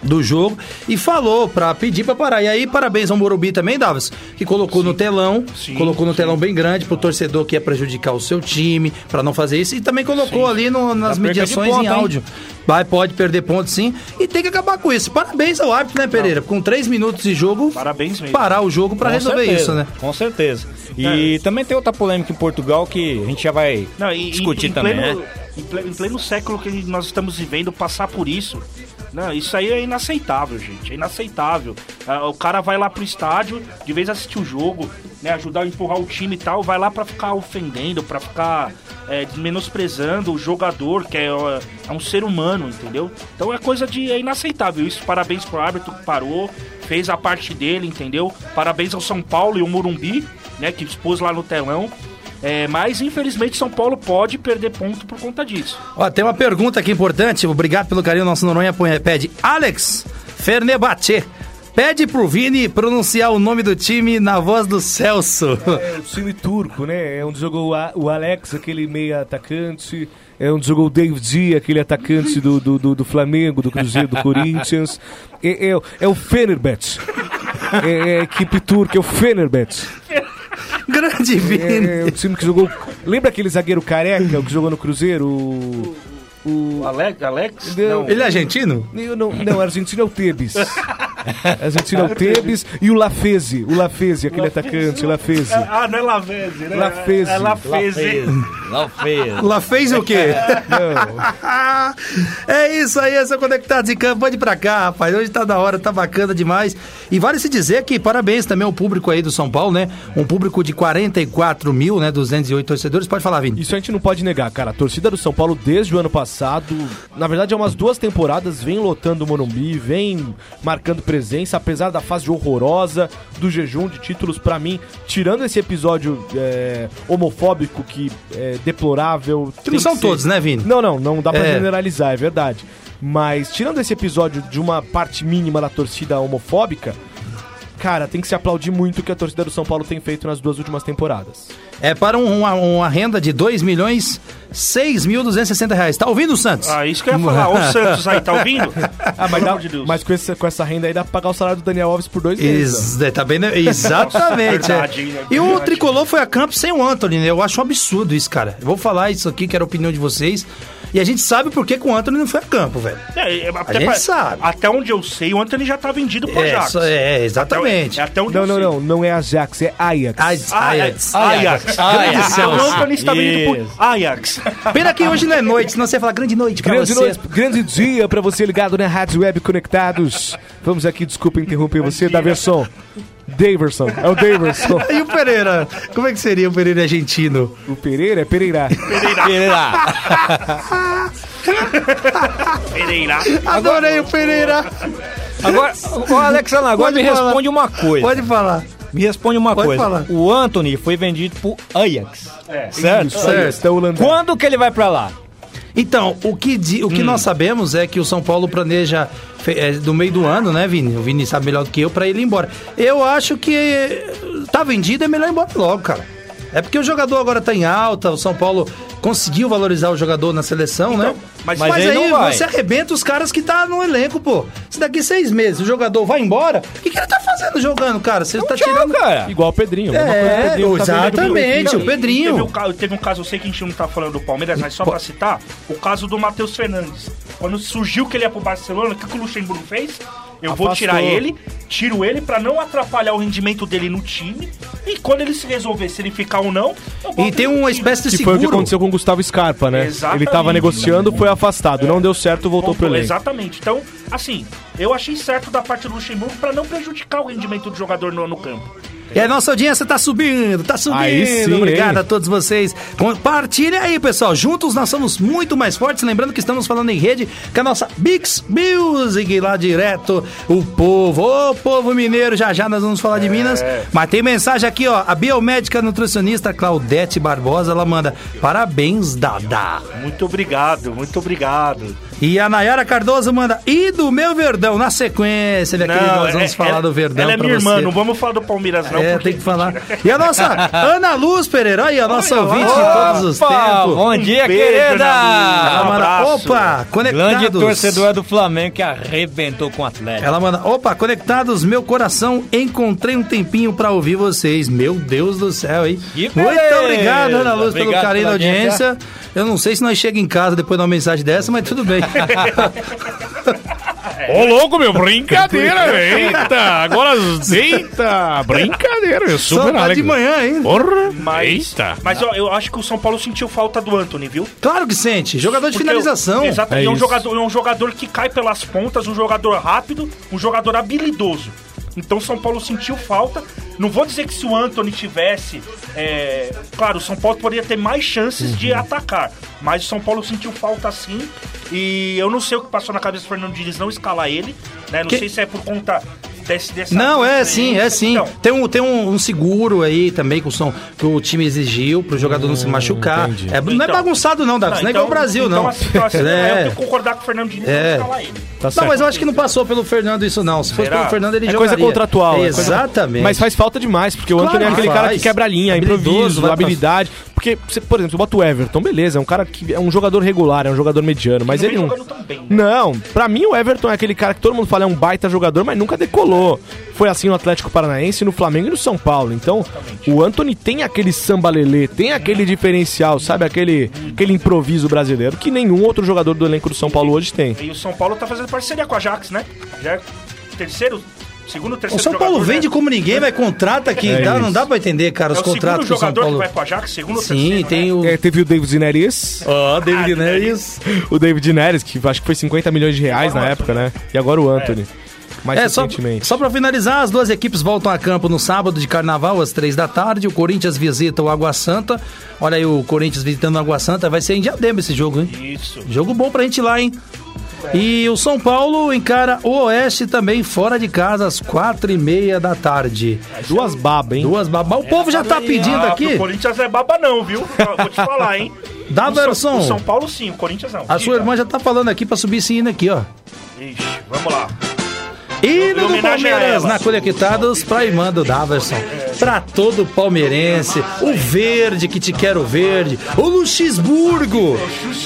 do jogo e falou pra pedir pra parar. E aí, parabéns ao Morumbi também, Davos, que colocou no telão, Sim, colocou no sim. telão bem grande pro torcedor que ia prejudicar o seu time, pra não fazer isso, e também colocou ali no- nas mediações ponto, em hein? áudio. Vai, pode perder ponto sim, e tem que acabar com isso. Parabéns ao árbitro, né, Pereira? Com três minutos de jogo, Parabéns mesmo. parar o jogo pra Com resolver certeza, isso, né? Com certeza. E também tem outra polêmica em Portugal que a gente já vai Não, e- discutir em, em também, pleno, né? em ple- em pleno século que nós estamos vivendo, passar por isso. Não, isso aí é inaceitável, gente. É inaceitável. Ah, o cara vai lá pro estádio, de vez assistir o jogo, né, ajudar a empurrar o time e tal, vai lá pra ficar ofendendo, pra ficar é, menosprezando o jogador, que é, é um ser humano, entendeu? Então é coisa de. É inaceitável isso. Parabéns pro árbitro que parou, fez a parte dele, entendeu? Parabéns ao São Paulo e ao Morumbi, né, que expôs lá no telão. É, mas infelizmente São Paulo pode perder ponto por conta disso. Ó, tem uma pergunta aqui importante. Obrigado pelo carinho. Nosso Noronha põe- pede Alex Fernebate. Pede pro Vini pronunciar o nome do time na voz do Celso. É o time turco, né? É onde jogou o Alex, aquele meia atacante. É onde jogou o David, aquele atacante do, do, do, do Flamengo, do Cruzeiro, do Corinthians. É, é, o- é o Fenerbahçe. É, é a equipe turca, é o Fenerbahçe. Grande Vini. É, é o time que jogou. Lembra aquele zagueiro careca, o que jogou no Cruzeiro? O. o Alex? Alex? Não. Ele é argentino? eu não, não, argentino é o Tebes. Argentino é o Tebes e o Lafeze. O Lafeze, aquele atacante, o Lafeze. Ah, não é Lavese, né? Lafeze. É Lafeze. Não fez. Lá fez o quê? Não. é isso aí, essa Conectados em Campo. Pode ir pra cá, rapaz. Hoje tá da hora, tá bacana demais. E vale se dizer que parabéns também ao público aí do São Paulo, né? Um público de 44 mil, né? 208 torcedores. Pode falar, Vini. Isso a gente não pode negar, cara. A torcida do São Paulo, desde o ano passado, na verdade, há umas duas temporadas, vem lotando o Morumbi, vem marcando presença, apesar da fase horrorosa do jejum de títulos, pra mim, tirando esse episódio é, homofóbico que é deplorável. Que não são ser- todos, né, Vini? Não, não, não dá pra É. generalizar, é verdade. Mas, tirando esse episódio de uma parte mínima da torcida homofóbica, cara, tem que se aplaudir muito o que a torcida do São Paulo tem feito nas duas últimas temporadas. É para um- uma, uma renda de 2 milhões 6.260 reais. Tá ouvindo, Santos? Ah, isso que eu ia falar. Ô, Santos aí, tá ouvindo? Ah, mas, dá- amor de Deus. mas com, esse- com essa renda aí dá pra pagar o salário do Daniel Alves por dois meses. Ex é, tá bem, né? Exatamente. É. é E o. Tricolor foi a campo sem o Anthony, né? Eu acho um absurdo isso, cara. Eu vou falar isso aqui, que era a opinião de vocês. E a gente sabe por que, que o Anthony não foi a campo, velho. É, é, até, gente sabe. até onde eu sei, o Anthony já tá vendido pro É, Ajax. só- é, exatamente. É até onde Não, eu não, sei. não. Não é Ajax, é Ajax. Ajax. Ajax. Ajax. Ajax. Ajax. Ah, o Anthony está vindo pro Ajax. Pena que hoje não é noite, senão você ia falar grande noite pra Grande, você. noite, grande dia pra você ligado na Rádio Web Conectados. Vamos aqui, desculpa interromper você, da versão. Daverson. É o Daverson. E o Pereira? Como é que seria o Pereira argentino? o Pereira é Pereira. Pereira. Pereira. Adorei o Pereira. Agora, ô Alexandre, agora Pode me falar. responde uma coisa. Pode falar. Me responde uma Pode coisa. falar. O Anthony foi vendido pro Ajax. É. Certo? Certo. É. Quando que ele vai pra lá? Então, o que, di- o que Hum. nós sabemos é que o São Paulo planeja é, do meio do ano, né, Vini? O Vini sabe melhor do que eu pra ele ir embora. Eu acho que eh, tá vendido, é melhor ir embora logo, cara. É porque o jogador agora tá em alta, o São Paulo conseguiu valorizar o jogador na seleção, né? mas- Mas, mas ele aí não vai. você arrebenta os caras que tá no elenco, pô. Se daqui seis meses o jogador vai embora, o que, que ele tá fazendo jogando, cara? Você tá tirando. cara. Igual o Pedrinho. mesma coisa que o É, Pedrinho tá exatamente, Benfica. o Pedrinho. Teve um, ca- teve um caso, eu sei que a gente não tá falando do Palmeiras, mas só pra citar, o caso do Matheus Fernandes. Quando surgiu que ele ia pro Barcelona, o que, que o Luxemburgo fez? Eu vou Afastou. tirar ele, tiro ele pra não atrapalhar o rendimento dele no time. E quando ele se resolver se ele ficar ou não, eu boto E tem uma espécie de Que foi o que seguro. aconteceu com o Gustavo Scarpa, né? Exatamente. Ele tava negociando, foi afastado. Não deu certo, voltou pro Voltou, elenco. Exatamente. Então, assim, eu achei certo da parte do Luxemburgo pra não prejudicar o rendimento do jogador no, no campo. E a nossa audiência tá subindo, tá subindo. Aí sim, Obrigado hein? a todos vocês. Compartilha aí, pessoal. Juntos nós somos muito mais fortes. Lembrando que estamos falando em rede com a nossa Bix Music lá direto. O povo, ô povo mineiro, já já nós vamos falar de Minas. Mas tem mensagem aqui, ó. A biomédica nutricionista Claudete Barbosa, ela manda parabéns, Dada. Muito obrigado, muito obrigado. E a Nayara Cardoso manda, e do meu Verdão, na sequência, minha querida, nós vamos é- falar ela- do Verdão Ela é minha você. irmã, não vamos falar do Palmeiras, não. É, tem que falar. E a nossa Ana Luz Pereira, aí, a nossa ouvinte de todos os Opa, tempos. Bom dia, beijo, querida! Ela Um manda, opa, conectados. Grande torcedora do Flamengo que arrebentou com o Atlético. Ela manda, opa, conectados, meu coração, encontrei um tempinho pra ouvir vocês. Meu Deus do céu, hein? Muito obrigado, Ana Luz, pelo Obrigado carinho da audiência. Eu não sei se nós chega em casa depois de uma mensagem dessa, mas tudo bem. Ô, louco, meu, brincadeira, eita, agora, eita, brincadeira, meu, Só tá de manhã ainda. Porra, Mas, eita. mas ó, eu acho que o São Paulo sentiu falta do Anthony, viu? Claro que sente, jogador de Porque finalização. eu- Exato, É e é um jogador, é um jogador que cai pelas pontas, um jogador rápido, um jogador habilidoso. Então o São Paulo sentiu falta. Não vou dizer que se o Anthony tivesse. é, Claro, o São Paulo poderia ter mais chances de Uhum. atacar. Mas o São Paulo sentiu falta sim. E eu não sei o que passou na cabeça do Fernando Diniz não escalar ele. Né? Não Que- sei se é por conta desse, dessa. Não, é sim, é sim. Então, tem um, tem um, um seguro aí também que o, som, que o time exigiu pro jogador não se machucar. entendi. É, não é Então- bagunçado, não, Davi. Não, é igual o Brasil, então, não. Assim, então, assim, É. Eu tenho que concordar com o Fernando Diniz É. não ele. Tá Não, mas eu acho que não passou pelo Fernando isso, não. Se fosse Será? pelo Fernando, ele É jogaria. coisa contratual. é coisa- Exatamente. Mas faz falta demais, porque o Claro Antônio é que aquele cara faz. que quebra a linha, improviso, habilidade. Porque, por exemplo, você bota o Everton, beleza, é um cara que é um jogador regular, é um jogador mediano, mas não ele não. bem, né? Não, pra mim o Everton é aquele cara que todo mundo fala é um baita jogador, mas nunca decolou. Foi assim no Atlético Paranaense, no Flamengo e no São Paulo. Então, o Anthony tem aquele sambalelê, tem aquele diferencial, sabe? Aquele, aquele improviso brasileiro que nenhum outro jogador do elenco do São Paulo hoje tem. E o São Paulo tá fazendo parceria com a Ajax, né? Já é terceiro, segundo, O terceiro São Paulo jogador, vende né? como ninguém, vai contrata aqui. É dá- não dá pra entender, cara, É os o segundo contratos que o São jogador Paulo. que vai pro Ajax, segundo ou Sim, terceiro, tem né? o. É, teve o David Neres, Ó, David Ah, Neres. o David Neres, que acho que foi 50 milhões de reais na o época, né? E agora o Anthony. Mais É, só, recentemente. só pra finalizar, as duas equipes voltam a campo no sábado de carnaval, às três da tarde. O Corinthians visita o Água Santa. Olha aí o Corinthians visitando o Água Santa. Vai ser em diadema esse jogo, hein? Isso. Jogo bom pra gente ir lá, hein? E o São Paulo encara o Oeste também fora de casa às quatro e meia da tarde. Duas babas, hein? Duas babas. O povo já tá pedindo Ah, aqui. pro Corinthians é baba não, viu? Vou te falar, hein? Dá O São- versão. O São Paulo sim, o Corinthians não. A sua Diga. irmã já tá falando aqui pra subir esse hino aqui, ó. Ixi, vamos lá. Hino do Palmeiras na Conectados pra irmã do Daverson. Pra todo palmeirense. O verde que te quero verde. O Luxemburgo.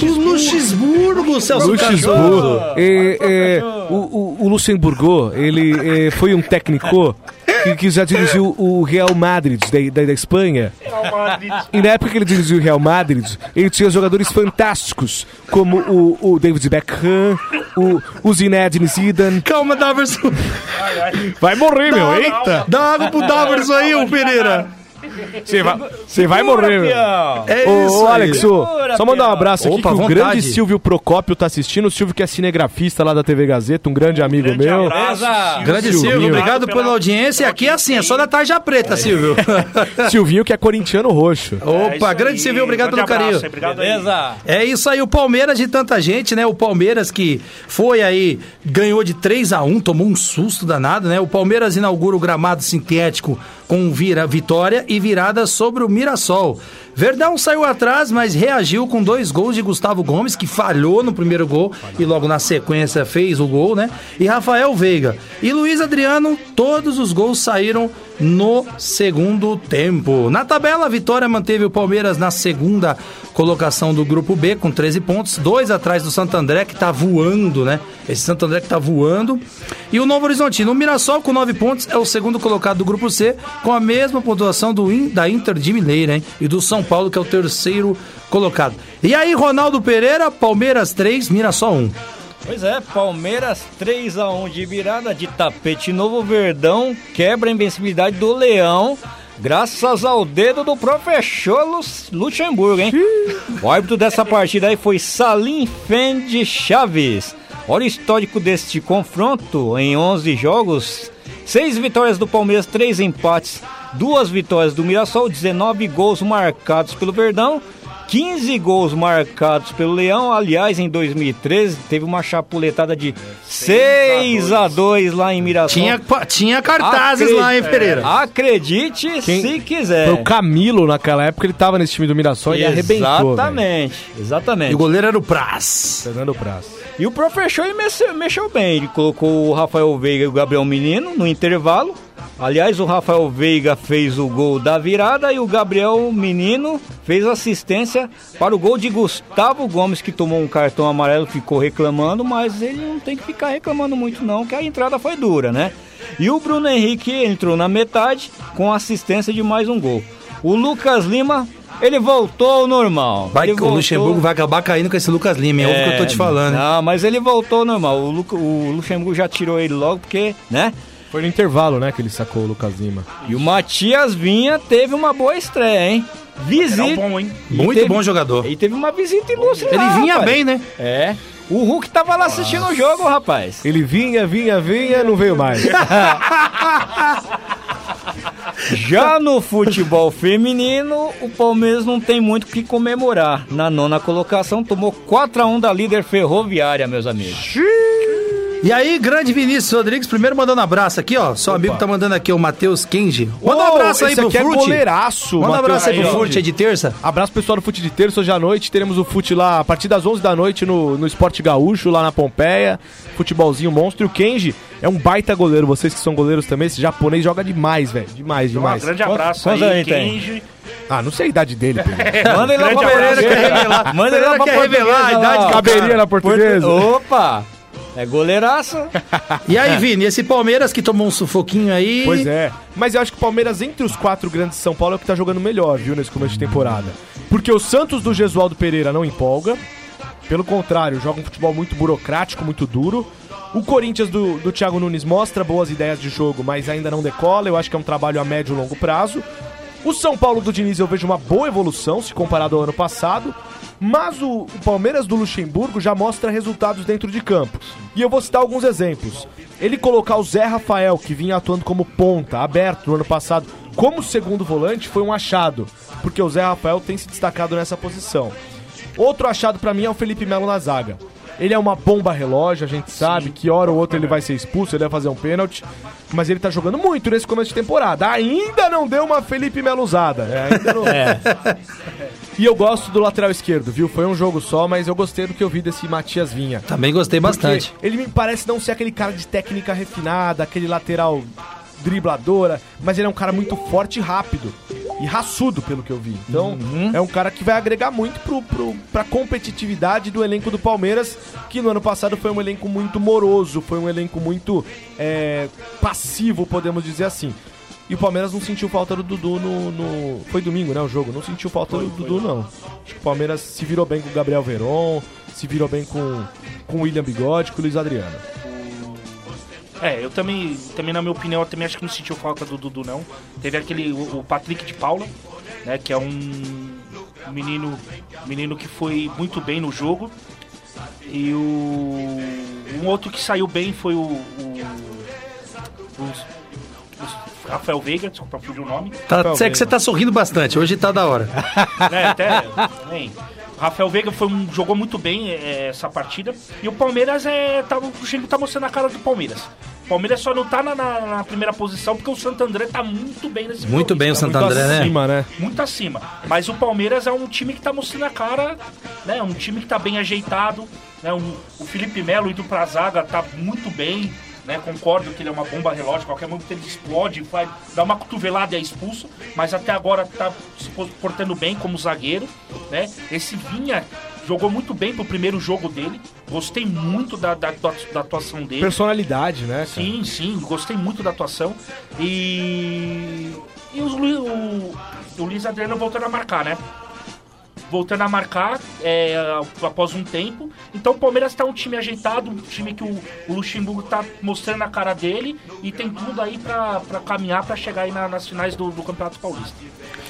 O Luxemburgo, Celso Luxemburgo. É, é, o, o, o Luxemburgo, ele é, foi um técnico que, que já dirigiu o Real Madrid da, da, da Espanha. Real Madrid. E na época que ele dirigiu o Real Madrid, ele tinha jogadores fantásticos, como o, o David Beckham, o, o Zinedine Zidane. Calma, Daverson. Ai, ai. Vai morrer, meu, eita! Dá água pro Daverson aí, ô Pereira. Você vai, você vai morrer, meu. É Ô, isso ô, aí. Alex, ô, só mandar um abraço aqui Opa, que o vontade. grande Silvio Procópio tá assistindo. O Silvio que é cinegrafista lá da TV Gazeta, um grande amigo Grande meu. abraço. Grande Silvinho. Silvio, obrigado Pela- pela audiência. E aqui é assim, é só da tarja preta, Silvio. Silvinho que é corintiano roxo. É Opa, grande aí. Silvio, obrigado Grande pelo carinho. abraço, Obrigado aí. Beleza? É isso aí, o Palmeiras de tanta gente, né? O Palmeiras que foi aí, ganhou de 3 a 1 tomou um susto danado, né? O Palmeiras inaugura o gramado sintético com vira, vitória e virada sobre o Mirassol. Verdão saiu atrás, mas reagiu com dois gols de Gustavo Gomes, que falhou no primeiro gol e logo na sequência fez o gol, né? E Rafael Veiga. E Luiz Adriano, todos os gols saíram no segundo tempo. Na tabela, a vitória manteve o Palmeiras na segunda colocação do grupo B com 13 pontos, dois atrás do Santo André que tá voando, né? Esse Santo André que tá voando. E o Novo Horizontino, o Mirassol com 9 pontos é o segundo colocado do grupo C com a mesma pontuação do da Inter de Mineira, hein? E do São Paulo que é o terceiro colocado. E aí, Ronaldo Pereira, Palmeiras 3, Mirassol 1. Pois é, Palmeiras 3x1 de virada de tapete novo Verdão, quebra a invencibilidade do Leão, graças ao dedo do professor Lu- Luxemburgo, hein? O árbitro dessa partida aí foi Salim Fendi Chaves. Olha o histórico deste confronto em 11 jogos. Seis vitórias do Palmeiras, três empates, duas vitórias do Mirassol, 19 gols marcados pelo Verdão. 15 gols marcados pelo Leão. Aliás, em 2013 teve uma chapuletada de 6 a 2 lá em Mirassol. Tinha, tinha cartazes Acre- lá, hein, Pereira? Acredite Quem- se quiser. Foi o Camilo naquela época, ele tava nesse time do Mirassol e arrebentou. Exatamente, exatamente. E o goleiro era o Praz. Fernando Praz. E o professor mexeu, mexeu bem. Ele colocou o Rafael Veiga e o Gabriel Menino no intervalo. Aliás, o Rafael Veiga fez o gol da virada e o Gabriel Menino fez assistência para o gol de Gustavo Gomes, que tomou um cartão amarelo, ficou reclamando, mas ele não tem que ficar reclamando muito não, que a entrada foi dura, né? E o Bruno Henrique entrou na metade com assistência de mais um gol. O Lucas Lima, ele voltou ao normal. Vai que o voltou- Luxemburgo vai acabar caindo com esse Lucas Lima, é, óbvio que eu tô te falando. Não, mas ele voltou ao normal. O, Lu- o Luxemburgo já tirou ele logo porque, né? Foi no intervalo, né, que ele sacou o Lucas Lima. E o Matias Vinha teve uma boa estreia, hein? Visita. Um bom, hein? Muito teve- bom jogador. E teve uma visita ilustre Ele lá, vinha rapaz. bem, né? É. O Hulk tava lá assistindo o jogo, rapaz. Ele vinha, vinha, vinha, não veio mais. Já no futebol feminino, o Palmeiras não tem muito o que comemorar. Na nona colocação, tomou 4x1 da líder ferroviária, meus amigos. E aí, grande Vinícius Rodrigues, primeiro mandando abraço aqui, ó. Seu amigo tá mandando aqui, o Matheus Kenji. Manda um abraço aí pro aqui é Frute. goleiraço, Manda um abraço aí pro Kenji. Frute aí de terça. Abraço pessoal do Fute de terça, hoje à noite teremos o Fute lá a partir das 11 da noite no, no Esporte Gaúcho, lá na Pompeia. Futebolzinho monstro. E o Kenji é um baita goleiro, vocês que são goleiros também, esse japonês joga demais, velho. Demais, Um demais. grande abraço Quantos aí, ele tem? Kenji. Ah, não sei a idade dele, Pedro. Manda ele lá pra. Pereira quer revelar. Manda ele lá pra quer revelar a idade. Caberia na portuguesa. Opa! É goleiraço. E aí, Vini, esse Palmeiras que tomou um sufoquinho aí. Pois é. Mas eu acho que o Palmeiras, entre os quatro grandes de São Paulo, é o que tá jogando melhor, viu, nesse começo de temporada. Porque o Santos do Gesualdo Pereira não empolga. Pelo contrário, joga um futebol muito burocrático, muito duro. O Corinthians do, do Thiago Nunes mostra boas ideias de jogo, mas ainda não decola. Eu acho que é um trabalho a médio e longo prazo. O São Paulo do Diniz eu vejo uma boa evolução se comparado ao ano passado. Mas o, o Palmeiras do Luxemburgo já mostra resultados dentro de campo. E eu vou citar alguns exemplos. Ele colocar o Zé Rafael, que vinha atuando como ponta, aberto no ano passado, como segundo volante, foi um achado. Porque o Zé Rafael tem se destacado nessa posição. Outro achado pra mim é o Felipe Melo na zaga. Ele é uma bomba relógio, a gente sabe que hora ou outra ele vai ser expulso, ele vai fazer um pênalti. Mas ele tá jogando muito nesse começo de temporada. Ainda não deu uma Felipe Melo usada. É, ainda não... E eu gosto do lateral esquerdo, viu? Foi um jogo só, mas eu gostei do que eu vi desse Matias Vinha. Também gostei bastante. Ele me parece não ser aquele cara de técnica refinada, aquele lateral dribladora, mas ele é um cara muito forte e rápido. E raçudo, pelo que eu vi. Então, é um cara que vai agregar muito pro, pro, pra competitividade do elenco do Palmeiras, que no ano passado foi um elenco muito moroso, foi um elenco muito é, passivo, podemos dizer assim. E o Palmeiras não sentiu falta do Dudu no, no- Foi domingo, né? O jogo. Não sentiu falta do Dudu, não. Acho que o Palmeiras se virou bem com o Gabriel Veron, se virou bem com, com o William Bigode, com o Luiz Adriano. É, eu também, também na minha opinião, eu também acho que não sentiu falta do Dudu, não. Teve aquele, o, o Patrick de Paula, né, que é um menino, menino que foi muito bem no jogo. E o um outro que saiu bem foi o, o- o Rafael Veiga, desculpa, fugiu o nome. Tá, é que você tá sorrindo bastante, hoje tá da hora. né, até, bem, o Rafael Veiga foi um, jogou muito bem é, essa partida. E o Palmeiras é. Tá, o Chile tá mostrando a cara do Palmeiras. O Palmeiras só não tá na, na- na primeira posição porque o Santo André tá muito bem nesse Muito bem o Santo Muito André, né? Acima, né? muito acima. Mas o Palmeiras é um time que tá mostrando a cara, né? Um time que tá bem ajeitado, né? Um- o Felipe Melo indo pra zaga tá muito bem, né? Concordo que ele é uma bomba relógio, qualquer momento ele explode, vai dar uma cotovelada e é expulso, mas até agora tá se portando bem como zagueiro, né? Esse Vinha jogou muito bem pro primeiro jogo dele, gostei muito da, da, da atuação dele. Personalidade, né? cara? Sim, sim, gostei muito da atuação. E. E os o, o Luiz Adriano voltando a marcar, né? Voltando a marcar é, após um tempo. Então o Palmeiras tá um time ajeitado, um time que o, o Luxemburgo tá mostrando a cara dele e tem tudo aí pra caminhar pra chegar aí na- nas finais do, do Campeonato Paulista.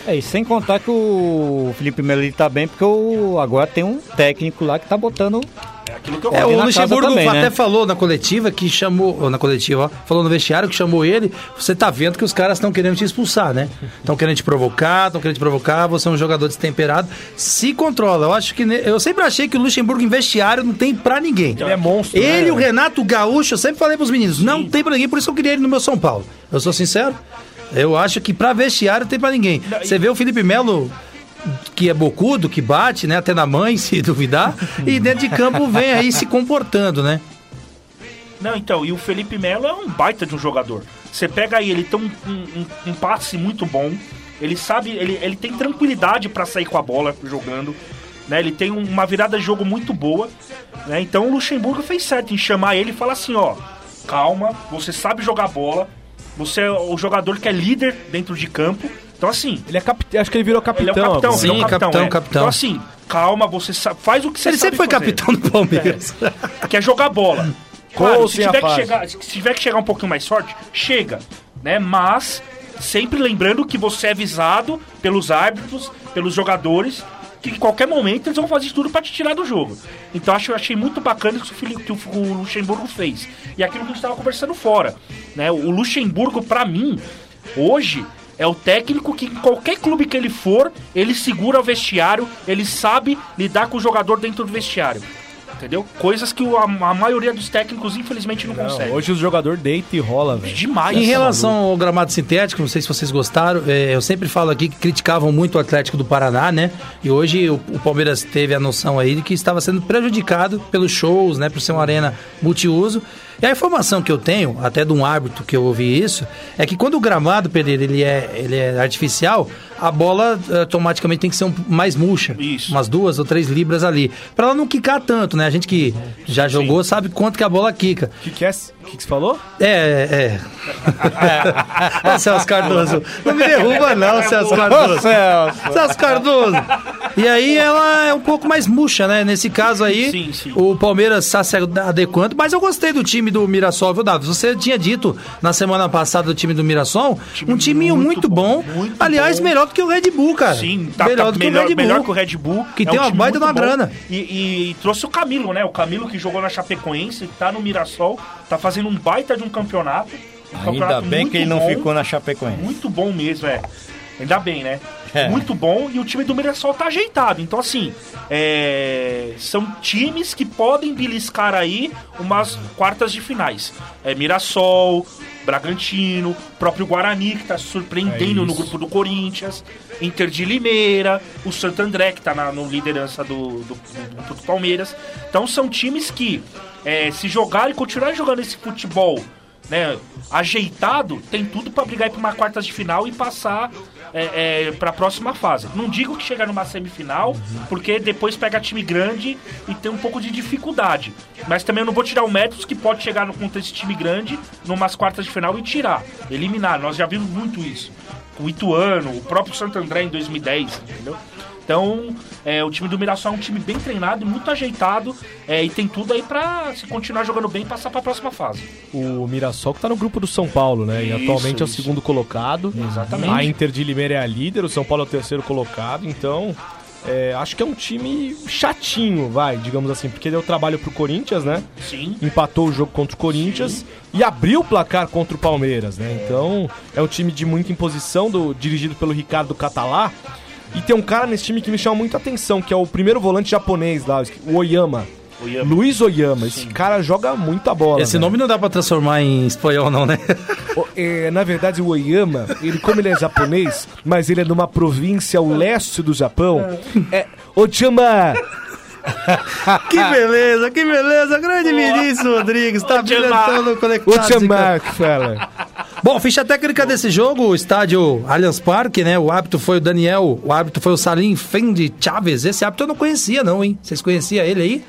É, e sem contar que o Felipe Melo ele tá bem, porque o, agora tem um técnico lá que tá botando. É aquilo que eu É, o na Luxemburgo casa também, até né? falou na coletiva que chamou. ou Na coletiva, ó, falou no vestiário que chamou ele. Você tá vendo que os caras estão querendo te expulsar, né? Estão querendo te provocar, estão querendo te provocar. Você é um jogador destemperado. Se controla. Eu acho que. ne- Eu sempre achei que o Luxemburgo em vestiário não tem pra ninguém. Ele é monstro. Ele, né? o Renato Gaúcho, eu sempre falei pros meninos, não tem pra ninguém, por isso que eu queria ele no meu São Paulo. Eu sou sincero. Eu acho que pra vestiário tem pra ninguém. Não, Você vê o Felipe Melo, que é bocudo, que bate, né? Até na mãe, se duvidar. e dentro de campo vem aí se comportando, né? Não, então, e o Felipe Melo é um baita de um jogador. Você pega aí, ele tem um, um- um- passe muito bom. Ele sabe, ele, ele tem tranquilidade pra sair com a bola jogando. Né? Ele tem um- uma virada de jogo muito boa. Né? Então o Luxemburgo fez certo em chamar ele e falar assim, ó, calma, você sabe jogar bola, você é o jogador que é líder dentro de campo. Então assim, Ele é capitão. Acho que ele virou capitão. ele é o capitão, agora. virou Sim, capitão, capitão, é. capitão. Então assim, calma, você sa- faz o que você Ele sabe sempre foi fazer. capitão do Palmeiras. é jogar bola. Claro, se tiver, que chegar, se tiver que chegar um pouquinho mais forte, chega, né? Mas sempre lembrando que você é avisado pelos árbitros, pelos jogadores, que em qualquer momento eles vão fazer tudo pra te tirar do jogo. Então acho, eu achei muito bacana isso que o, Luxemburgo fez. E aquilo que a gente tava conversando fora, né? O Luxemburgo, pra mim, hoje é o técnico que em qualquer clube que ele for, ele segura o vestiário, ele sabe lidar com o jogador dentro do vestiário. Entendeu? Coisas que a, a maioria dos técnicos, infelizmente, não, Não, consegue. hoje o jogador deita e rola, velho. Demais. Em relação ao gramado sintético, não sei se vocês gostaram, é, eu sempre falo aqui que criticavam muito o Atlético do Paraná, né? E hoje o, o Palmeiras teve a noção aí de que estava sendo prejudicado pelos shows, né? Por ser uma arena multiuso. E a informação que eu tenho, até de um árbitro que eu ouvi isso, é que quando o gramado, Pereira, ele é, ele é artificial, a bola eh, automaticamente tem que ser um, mais murcha. Isso. Umas duas ou três libras ali. Pra ela não quicar tanto, né? A gente que já jogou sabe quanto que a bola quica. O que, que é? O que, que você falou? É, é. Ô, Celso Cardoso. Não me derruba, não, Celso Cardoso. Celso. Celso Cardoso. E aí ela é um pouco mais murcha, né? Nesse caso aí, Sim, sim. o Palmeiras está se adequando. Mas eu gostei do time do Mirassol, viu, Davi? Você tinha dito na semana passada do time do Mirassol, um timinho muito, muito bom. muito Aliás, bom. melhor do que o Red Bull, cara. Sim, tá, melhor tá do que melhor, o Red Bull. melhor que o Red Bull. Que É tem um uma time baita de uma bom. grana. E, e trouxe o Camilo, né? O Camilo que jogou na Chapecoense, tá no Mirassol, tá fazendo um baita de um campeonato. Um Ainda campeonato bem que ele não bom, ficou na Chapecoense. Muito bom mesmo, é. Ainda bem, né? É. Muito bom e o time do Mirassol tá ajeitado. Então, assim, é, são times que podem beliscar aí umas quartas de finais. É Mirassol, Bragantino, próprio Guarani, que tá surpreendendo É no grupo do Corinthians, Inter de Limeira, o Santo André, que tá na no liderança do, do, do grupo do Palmeiras. Então, são times que, é, se jogarem e continuarem jogando esse futebol né, ajeitado, tem tudo pra brigar pra uma quartas de final e passar é, é, pra próxima fase. Não digo que chegar numa semifinal, porque depois pega time grande e tem um pouco de dificuldade. Mas também eu não vou tirar o méritos que pode chegar no contra esse time grande, numas quartas de final e tirar, eliminar. Nós já vimos muito isso. O Ituano, o próprio Santo André em 2010, entendeu? Então, é, o time do Mirassol é um time bem treinado e muito ajeitado é, e tem tudo aí pra se continuar jogando bem e passar pra próxima fase. O Mirassol que tá no grupo do São Paulo, né? e Isso, atualmente é o isso. segundo colocado. Exatamente. A Inter de Limeira é a líder, o São Paulo é o terceiro colocado, então. é, acho que é um time chatinho, vai, digamos assim, porque deu trabalho pro Corinthians, né? Sim. Empatou o jogo contra o Corinthians e abriu o placar contra o Palmeiras, né? Então, é um time de muita imposição, do, dirigido pelo Ricardo Catalá. E tem um cara nesse time que me chama muito a atenção, que é o primeiro volante japonês lá, o Oyama. Oyama. Luiz Oyama. Esse cara joga muita bola. Esse velho. nome não dá pra transformar em espanhol, não, né? O- é, na verdade, o Oyama, ele, como ele é japonês, mas ele é de uma província ao leste do Japão, é Ochama. que beleza, que beleza. Grande Vinícius Rodrigues, tá brilhantando conectado. Ochama, que fala. Bom, ficha técnica desse jogo, o estádio Allianz Parque, né? O árbitro foi o Daniel, o árbitro foi o Salim Fendi Chaves. Esse árbitro eu não conhecia, não, hein? Vocês conheciam ele aí?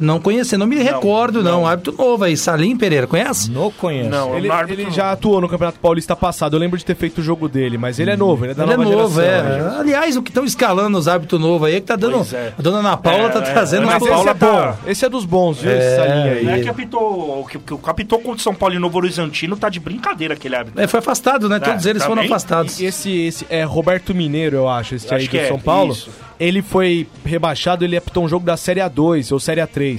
Não conhecia, não me recordo, não. Árbitro novo aí, Salim Pereira, conhece? Não conheço. Não, Ele, é árbitro ele já atuou no Campeonato Paulista passado, eu lembro de ter feito o jogo dele, mas ele é novo, ele é da Ele é nova novo, geração. é. né? Aliás, o que estão escalando os árbitros novos aí é que tá dando. É. A dona Ana Paula É, tá é, trazendo Ana uma Mas Paula esse é tá- bom, esse é dos bons, viu? É, linha aí. Não é que apitou, que, que o apitou contra o São Paulo e Novo Horizontino tá de brincadeira aquele árbitro. É, foi afastado, né? Todos eles foram afastados. E Esse, esse é Roberto Mineiro, eu acho, esse Eu aí acho do que é, São Paulo. isso. Ele foi rebaixado, ele apitou um jogo da Série A2 ou Série A3.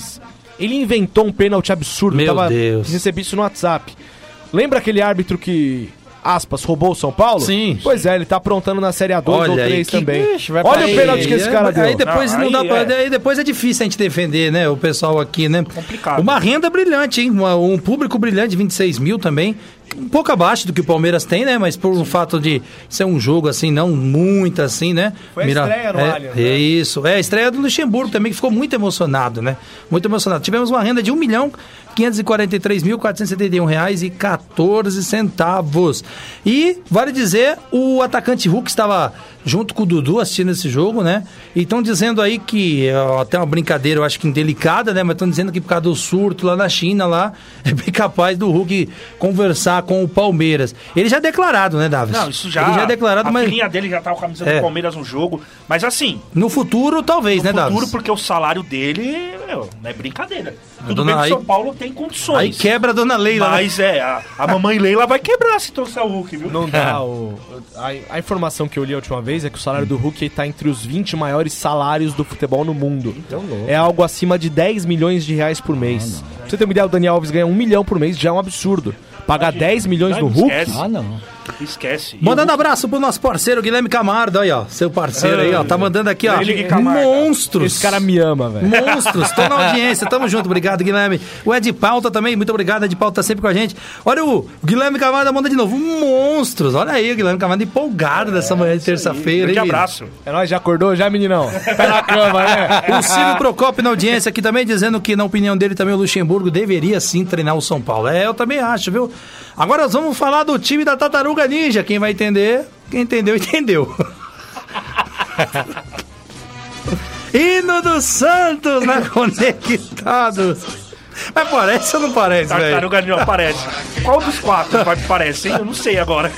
Ele inventou um pênalti absurdo. Meu tava, Deus. Recebi isso no WhatsApp. Lembra aquele árbitro que, aspas, roubou o São Paulo? Sim. Pois é, ele tá aprontando na Série A2 ou Olha aí, 3 que- também. Vai Olha pra o pênalti que esse Aí, cara é- deu. Aí depois Não, não, aí dá pra, é. aí depois é difícil a gente defender, né? O pessoal aqui, né? Complicado. Uma renda brilhante, hein? Uma- um público brilhante, 26 mil também. Um pouco abaixo do que o Palmeiras tem, né? Mas por um fato de ser um jogo assim, não muito assim, né? Foi a estreia no é, Allianz, né? Isso. É, a estreia do Luxemburgo também, que ficou muito emocionado, né? Muito emocionado. Tivemos uma renda de 1 milhão 543.471 reais e 14 centavos. E, vale dizer, o atacante Hulk estava junto com o Dudu assistindo esse jogo, né? E estão dizendo aí que, ó, até uma brincadeira, eu acho que indelicada, né? Mas estão dizendo que por causa do surto lá na China, lá, é bem capaz do Hulk conversar com o Palmeiras. Ele já é declarado, né, Davis? Não, isso já. Ele já é declarado, a mas filhinha dele já tá com a camisa É. do Palmeiras no jogo. Mas assim, no futuro, talvez, no né, futuro, Davis? porque o salário dele meu, não é brincadeira. Tudo dona- bem que o São Paulo tem condições. Aí quebra a dona Leila, né? Mas é, a, a mamãe Leila vai quebrar se trouxer o Hulk, viu? Não dá. o, a, a informação que eu li a última vez é que o salário do Hulk está entre os 20 maiores salários do futebol no mundo. É algo acima de 10 milhões de reais por mês. Pra você ter uma ideia, o Daniel Alves ganha 1 milhão por mês, já é um absurdo. Pagar 10 milhões no Hulk? Ah, não. Esquece. Mandando abraço pro nosso parceiro Guilherme Camargo, aí, ó. Seu parceiro aí, ó. Tá mandando aqui, ó. Ele- Camargo. Monstros. Esse cara me ama, velho. Monstros, tô na audiência, tamo junto, obrigado, Guilherme. O Ed Pauta também, muito obrigado, Ed Pauta tá sempre com a gente. Olha o Guilherme Camargo manda de novo, monstros, olha aí o Guilherme Camargo empolgado dessa manhã de terça-feira. Grande abraço. É nóis, já acordou já, meninão? Pé na cama, né? O Ciro Procopio na audiência aqui também dizendo que, na opinião dele, também o Luxemburgo deveria sim treinar o São Paulo. É, eu também acho, viu? Agora nós vamos falar do time da Tartaruga Ninja. Quem vai entender, quem entendeu, entendeu. Hino do Santos na Conectados. Mas parece ou não parece, velho? Tartaruga não aparece. Qual dos quatro parece, hein? Eu não sei agora.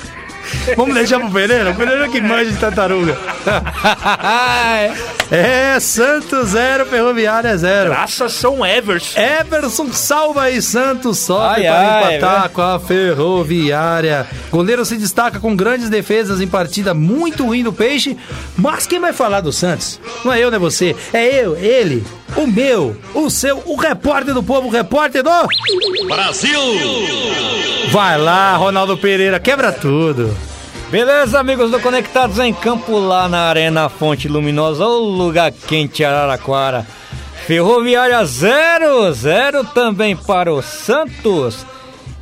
Vamos deixar pro Pereira? O Pereira que manja de tartaruga. é, Santos 0, Ferroviária 0. Graças São Everson. Everson salva aí Santos, sobe Ai, para ai, empatar velho. com a Ferroviária. Goleiro se destaca com grandes defesas em partida muito ruim do Peixe. Mas quem vai falar do Santos? Não é eu, não é você. É eu, ele, o meu, o seu, o repórter do povo, o repórter do. Brasil! Vai lá, Ronaldo Pereira, quebra tudo. Beleza, amigos do Conectados em Campo, lá na Arena Fonte Luminosa, o lugar quente Araraquara. Ferroviária 0, 0 também para o Santos.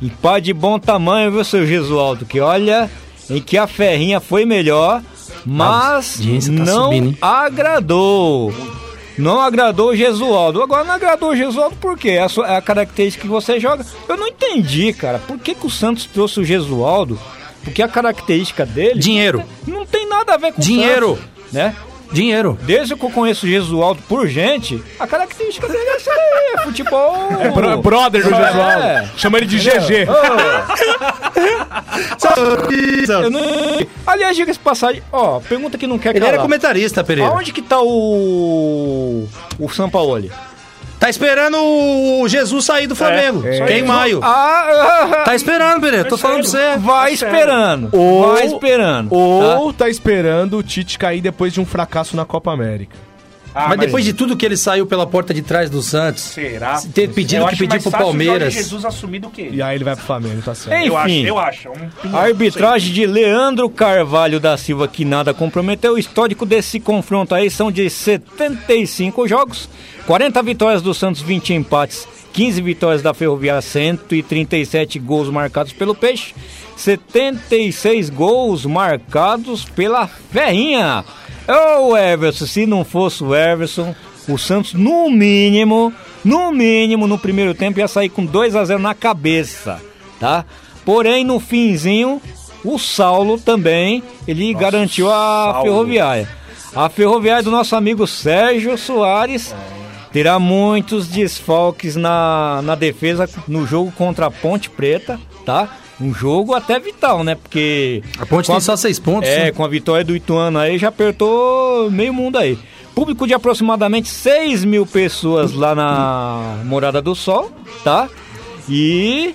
E pá de bom tamanho, viu, seu Gesualdo? Que olha, em que a ferrinha foi melhor, mas tá não subindo, agradou. Não agradou o Gesualdo. Agora não agradou o Gesualdo por quê? É a, sua- é a característica que você joga. Eu não entendi, cara. Por que, que o Santos trouxe o Gesualdo? Porque a característica dele Dinheiro. não tem nada a ver com o Dinheiro. Santos, né? Dinheiro. Desde que eu conheço o Gesualdo por gente, a característica dele é isso aí, é futebol. É bro- brother do É. Gesualdo. Chama ele de GG. Eu não... Aliás, diga-se passagem, ó, pergunta que não quer Ele calar. era comentarista, Pereira. Aonde que tá o. o Sampaoli? Tá esperando o Jesus sair do Flamengo. É. Que é em maio. Ah, Tá esperando, Pereira. Tô falando pra você. vai esperando. Ou- vai esperando. Ou tá esperando o Tite cair depois de um fracasso na Copa América. Ah, mas depois de tudo que ele saiu pela porta de trás do Santos, Será? ter pedido Eu que acho pediu pro fácil o Jorge Palmeiras. Jesus assumir do que ele. E aí ele vai pro Flamengo, tá certo. Enfim. Eu acho, eu acho. é Um pingo, A arbitragem de Leandro Carvalho da Silva, que nada comprometeu. O histórico desse confronto aí são de 75 jogos, 40 vitórias do Santos, 20 empates, 15 vitórias da Ferroviária, 137 gols marcados pelo Peixe, 76 gols marcados pela Ferrinha. Ô Everson, se não fosse o Everson, o Santos no mínimo, no mínimo no primeiro tempo ia sair com 2 a 0 na cabeça, tá? Porém no finzinho, o Saulo também, ele garantiu a Saulo. Ferroviária. A Ferroviária do nosso amigo Sérgio Soares terá muitos desfalques na, na defesa no jogo contra a Ponte Preta, tá? Um jogo até vital, né? Porque. A Ponte tem só seis pontos. É, né? com a vitória do Ituano aí já apertou meio mundo aí. Público de aproximadamente 6 mil pessoas lá na Morada do Sol, tá? E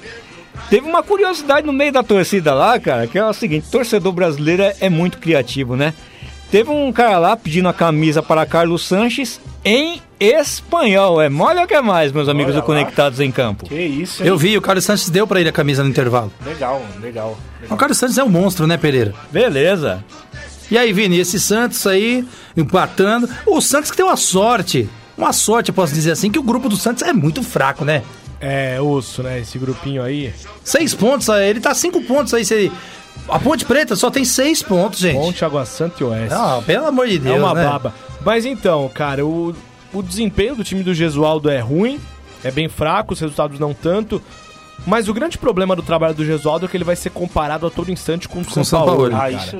teve uma curiosidade no meio da torcida lá, cara, que é o seguinte: torcedor brasileiro é- é muito criativo, né? Teve um cara lá pedindo a camisa para Carlos Sanches em espanhol. É mole ou que é mais, meus amigos Olha do Conectados em Campo? Que isso, hein? Eu vi, o Carlos Santos deu pra ele a camisa no intervalo. Legal, legal. O Carlos Santos é um monstro, né, Pereira? Beleza. E aí, Vini, esse Santos aí, empatando. O Santos que tem uma sorte. Uma sorte, eu posso dizer assim, que o grupo do Santos é muito fraco, né? É, osso, né? Esse grupinho aí. Seis pontos, aí, ele tá cinco pontos aí. Se ele... A Ponte Preta só tem seis pontos, gente. Ponte, Água Santa e Oeste. Não, pelo amor de Deus, é uma né? baba. Mas então, cara, o, o desempenho do time do Gesualdo é ruim, é bem fraco, os resultados não tanto. Mas o grande problema do trabalho do Gesualdo é que ele vai ser comparado a todo instante com o São, São Paulo. Ah, isso.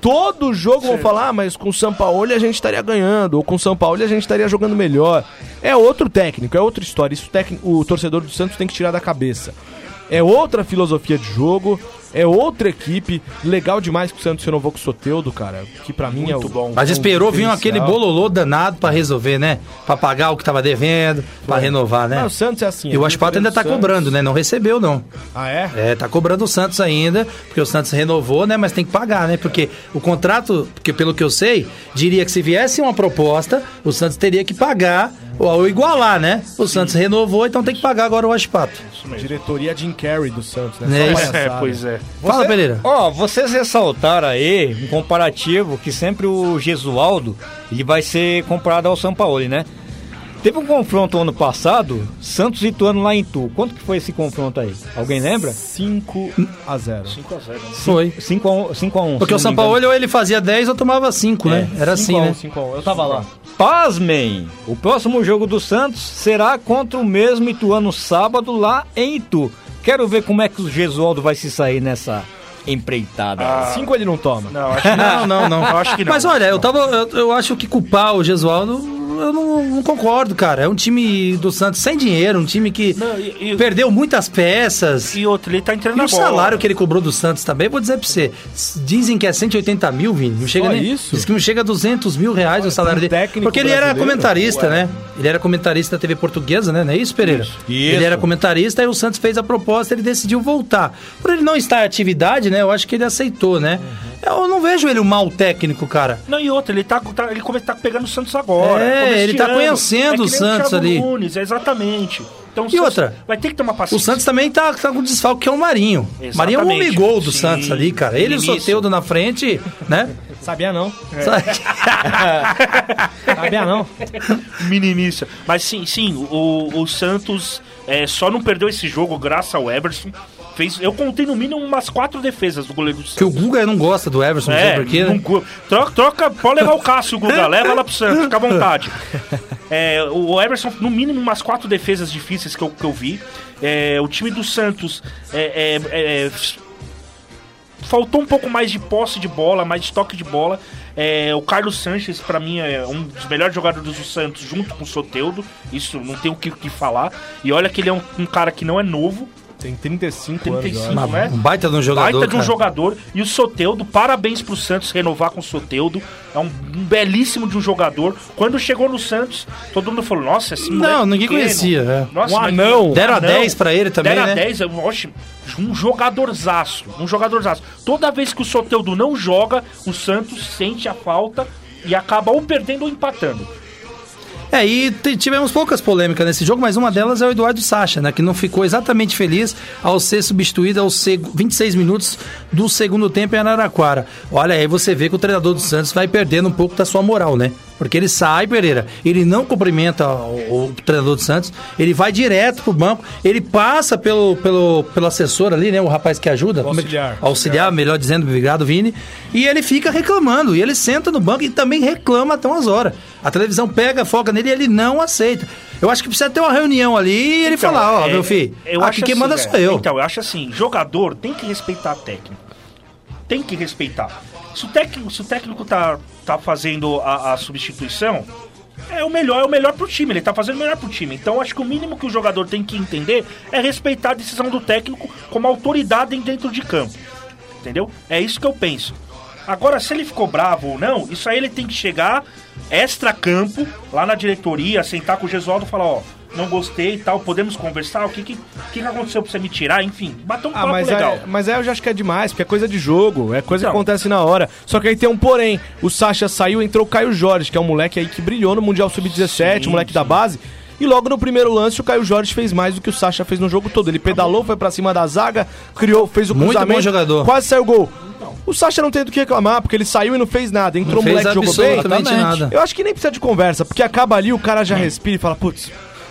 Todo jogo vão falar, ah, mas com o São Paulo a gente estaria ganhando, ou com o São Paulo a gente estaria jogando melhor. É outro técnico, é outra história. Isso o técnico- o torcedor do Santos tem que tirar da cabeça. É outra filosofia de jogo, é outra equipe. Legal demais que o Santos renovou com o Soteudo, cara. Que pra mim é o. bom. Mas é esperou vir aquele bololô danado pra resolver, né? Pra pagar o que tava devendo, pra renovar, né? Mas o Santos é assim. E o Aspato ainda tá cobrando, né? Não recebeu, não. Ah, é? É, tá cobrando o Santos ainda, porque o Santos renovou, né? Mas tem que pagar, né? Porque o contrato, porque pelo que eu sei, diria que se viesse uma proposta, o Santos teria que pagar ou, igualar, né? O Santos renovou, então tem que pagar agora o Aspato. Diretoria Jim Carrey do Santos, né? É isso. palhaçada. É, pois é. Fala, Pereira. Ó, vocês ressaltaram aí um comparativo que sempre o Gesualdo ele vai ser comparado ao Sampaoli, né? Teve um confronto ano passado, Santos e Ituano lá em Tu. Quanto que foi esse confronto aí? Alguém lembra? 5 a 0. 5x0. Foi. 5 a 1, 5 a 1. Porque o São Paulo ou ele fazia 10 ou tomava 5, né? Era assim, né? 5 a 1. Eu tava lá. Pasmem! O próximo jogo do Santos será contra o mesmo Ituano sábado lá em Itu. Quero ver como é que o Gesualdo vai se sair nessa empreitada. Ah. 5 ele não toma. Não, acho que Não, não, não. Eu acho que não. Mas olha, eu tava. Eu, eu acho que culpar o Gesualdo. Eu não, não concordo, cara. É um time do Santos sem dinheiro, um time que Não, e, e- perdeu muitas peças. e outro, ele tá entrando E na o bola. salário que ele cobrou do Santos também, vou dizer pra você. Dizem que é 180 mil, Vini. Não chega Só nem. isso? Diz que não chega a 200 mil reais o salário dele. técnico Porque ele era comentarista, né? Ele era comentarista da TV portuguesa, né? Não é isso, Pereira? Ele Isso. era comentarista e o Santos fez a proposta ele decidiu voltar. Por ele não estar em atividade, né? Eu acho que ele aceitou, né? Eu não vejo ele um mau técnico, cara. Não, e outro, ele tá, tá- ele tá pegando o Santos agora. É, começo ele tá ano. conhecendo É que o Santos Thiago ali. Nunes, exatamente. Então, o E Santos outra? Vai ter que ter uma paciência. O Santos também tá, tá com desfalque, que é o Marinho. Exatamente. Marinho é um homem gol do Sim, Santos ali, cara. Ele e o. Soteudo na frente, né? Sabia não. Sabe? Sabia não. Meninícia. Mas sim, sim, o, o Santos é, só não perdeu esse jogo graças ao Everson. Fez, eu contei no mínimo umas quatro defesas do goleiro do Que o Santos. Guga não gosta do Everson, não sei É, porquê, né? troca, troca, pode levar o Cássio, Guga, leva lá pro Santos, fica à vontade. É, o Everson, no mínimo, umas quatro defesas difíceis que eu, que eu vi. É, o time do Santos é, é, é, faltou um pouco mais de posse de bola, mais de toque de bola. É, o Carlos Sanches, pra mim, é um dos melhores jogadores do Santos, junto com o Soteudo. Isso não tem o que, que falar. E olha que ele é um, um cara que não é novo, Tem 35, 35, anos. né? Um baita de um jogador. Baita de um cara. jogador. E o Soteudo, parabéns pro Santos renovar com o Soteudo. É um, um belíssimo de um jogador. Quando chegou no Santos, todo mundo falou, nossa, esse Não, ninguém pequeno. conhecia. é. Nossa, Um mas- anão. Deram a Anão. 10 pra ele também, Deram né? a 10, eu- oxe, um jogadorzaço. Um jogadorzaço. Toda vez que o Soteudo não joga, o Santos sente a falta e acaba ou perdendo ou empatando. É, e tivemos poucas polêmicas nesse jogo, mas uma delas é o Eduardo Sacha, né? Que não ficou exatamente feliz ao ser substituído aos seg- 26 minutos do segundo tempo em Araraquara. Olha, aí você vê que o treinador do Santos vai perdendo um pouco da sua moral, né? Porque ele sai, Pereira, ele não cumprimenta o, o treinador do Santos, ele vai direto pro banco, ele passa pelo, pelo, pelo assessor ali, né? O rapaz que ajuda. como é que- Auxiliar. auxiliar, melhor dizendo, obrigado, Vini. E ele fica reclamando, e ele senta no banco e também reclama até umas horas. A televisão pega, foca nele e ele não aceita. Eu acho que precisa ter uma reunião ali e ele Então, falar, ó, é, meu filho, eu aqui acho quem assim, manda é, sou eu. Então, eu acho assim, jogador tem que respeitar técnico. Tem que respeitar. Se o técnico, se o técnico tá, tá fazendo a, a substituição, é o melhor, é o melhor pro time, ele tá fazendo o melhor pro time. Então, acho que o mínimo que o jogador tem que entender é respeitar a decisão do técnico como autoridade dentro de campo. Entendeu? É isso que eu penso. Agora, se ele ficou bravo ou não, isso aí ele tem que chegar extra-campo, lá na diretoria, sentar com o Gesualdo e falar, ó, não gostei e tal, podemos conversar, o que que, o que que aconteceu pra você me tirar, enfim, bater um Ah, papo mas legal. aí, mas aí eu já acho que é demais, porque é coisa de jogo, é coisa Então. que acontece na hora. Só que aí tem um porém. O Sacha saiu, entrou o Caio Jorge, que é um moleque aí que brilhou no Mundial Sub-17, Sim, moleque da sim. base. E logo no primeiro lance, o Caio Jorge fez mais do que o Sacha fez no jogo todo. Ele pedalou, foi pra cima da zaga, criou, fez o Muito cruzamento. bom jogador. Quase saiu gol. O Sacha não tem do que reclamar, porque ele saiu e não fez nada. Entrou Não um fez moleque que jogou bem. nada. Eu acho que nem precisa de conversa, porque acaba ali, o cara já respira e fala, putz,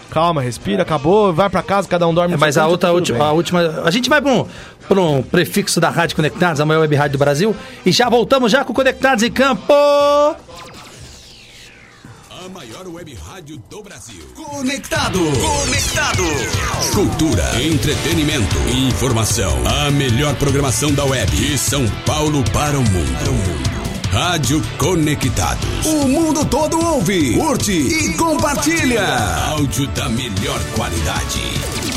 calma, respira, acabou, vai pra casa, cada um dorme É, mas a outra, última, a última. A gente vai para um, pra um prefixo da Rádio Conectados, a maior web rádio do Brasil. E já voltamos já com Conectados em Campo. A maior web rádio do Brasil. Conectado. Conectado. Cultura, entretenimento, informação. A melhor programação da web. De São Paulo para o mundo. Rádio Conectados. O mundo todo ouve, curte e compartilha. Áudio da melhor qualidade.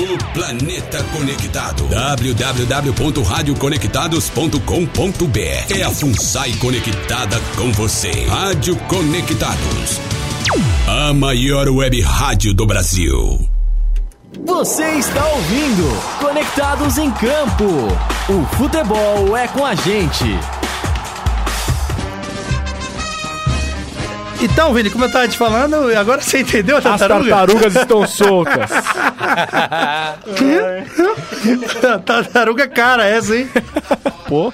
O planeta conectado. www.radioconectados.com.br É a FUNSAI conectada com você. Rádio Conectados. A maior web rádio do Brasil. Você está ouvindo Conectados em Campo. O futebol é com a gente. Então, Vini, como eu tava te falando, agora você entendeu a As tartaruga? tartarugas estão soltas. tartaruga cara essa, hein? Pô.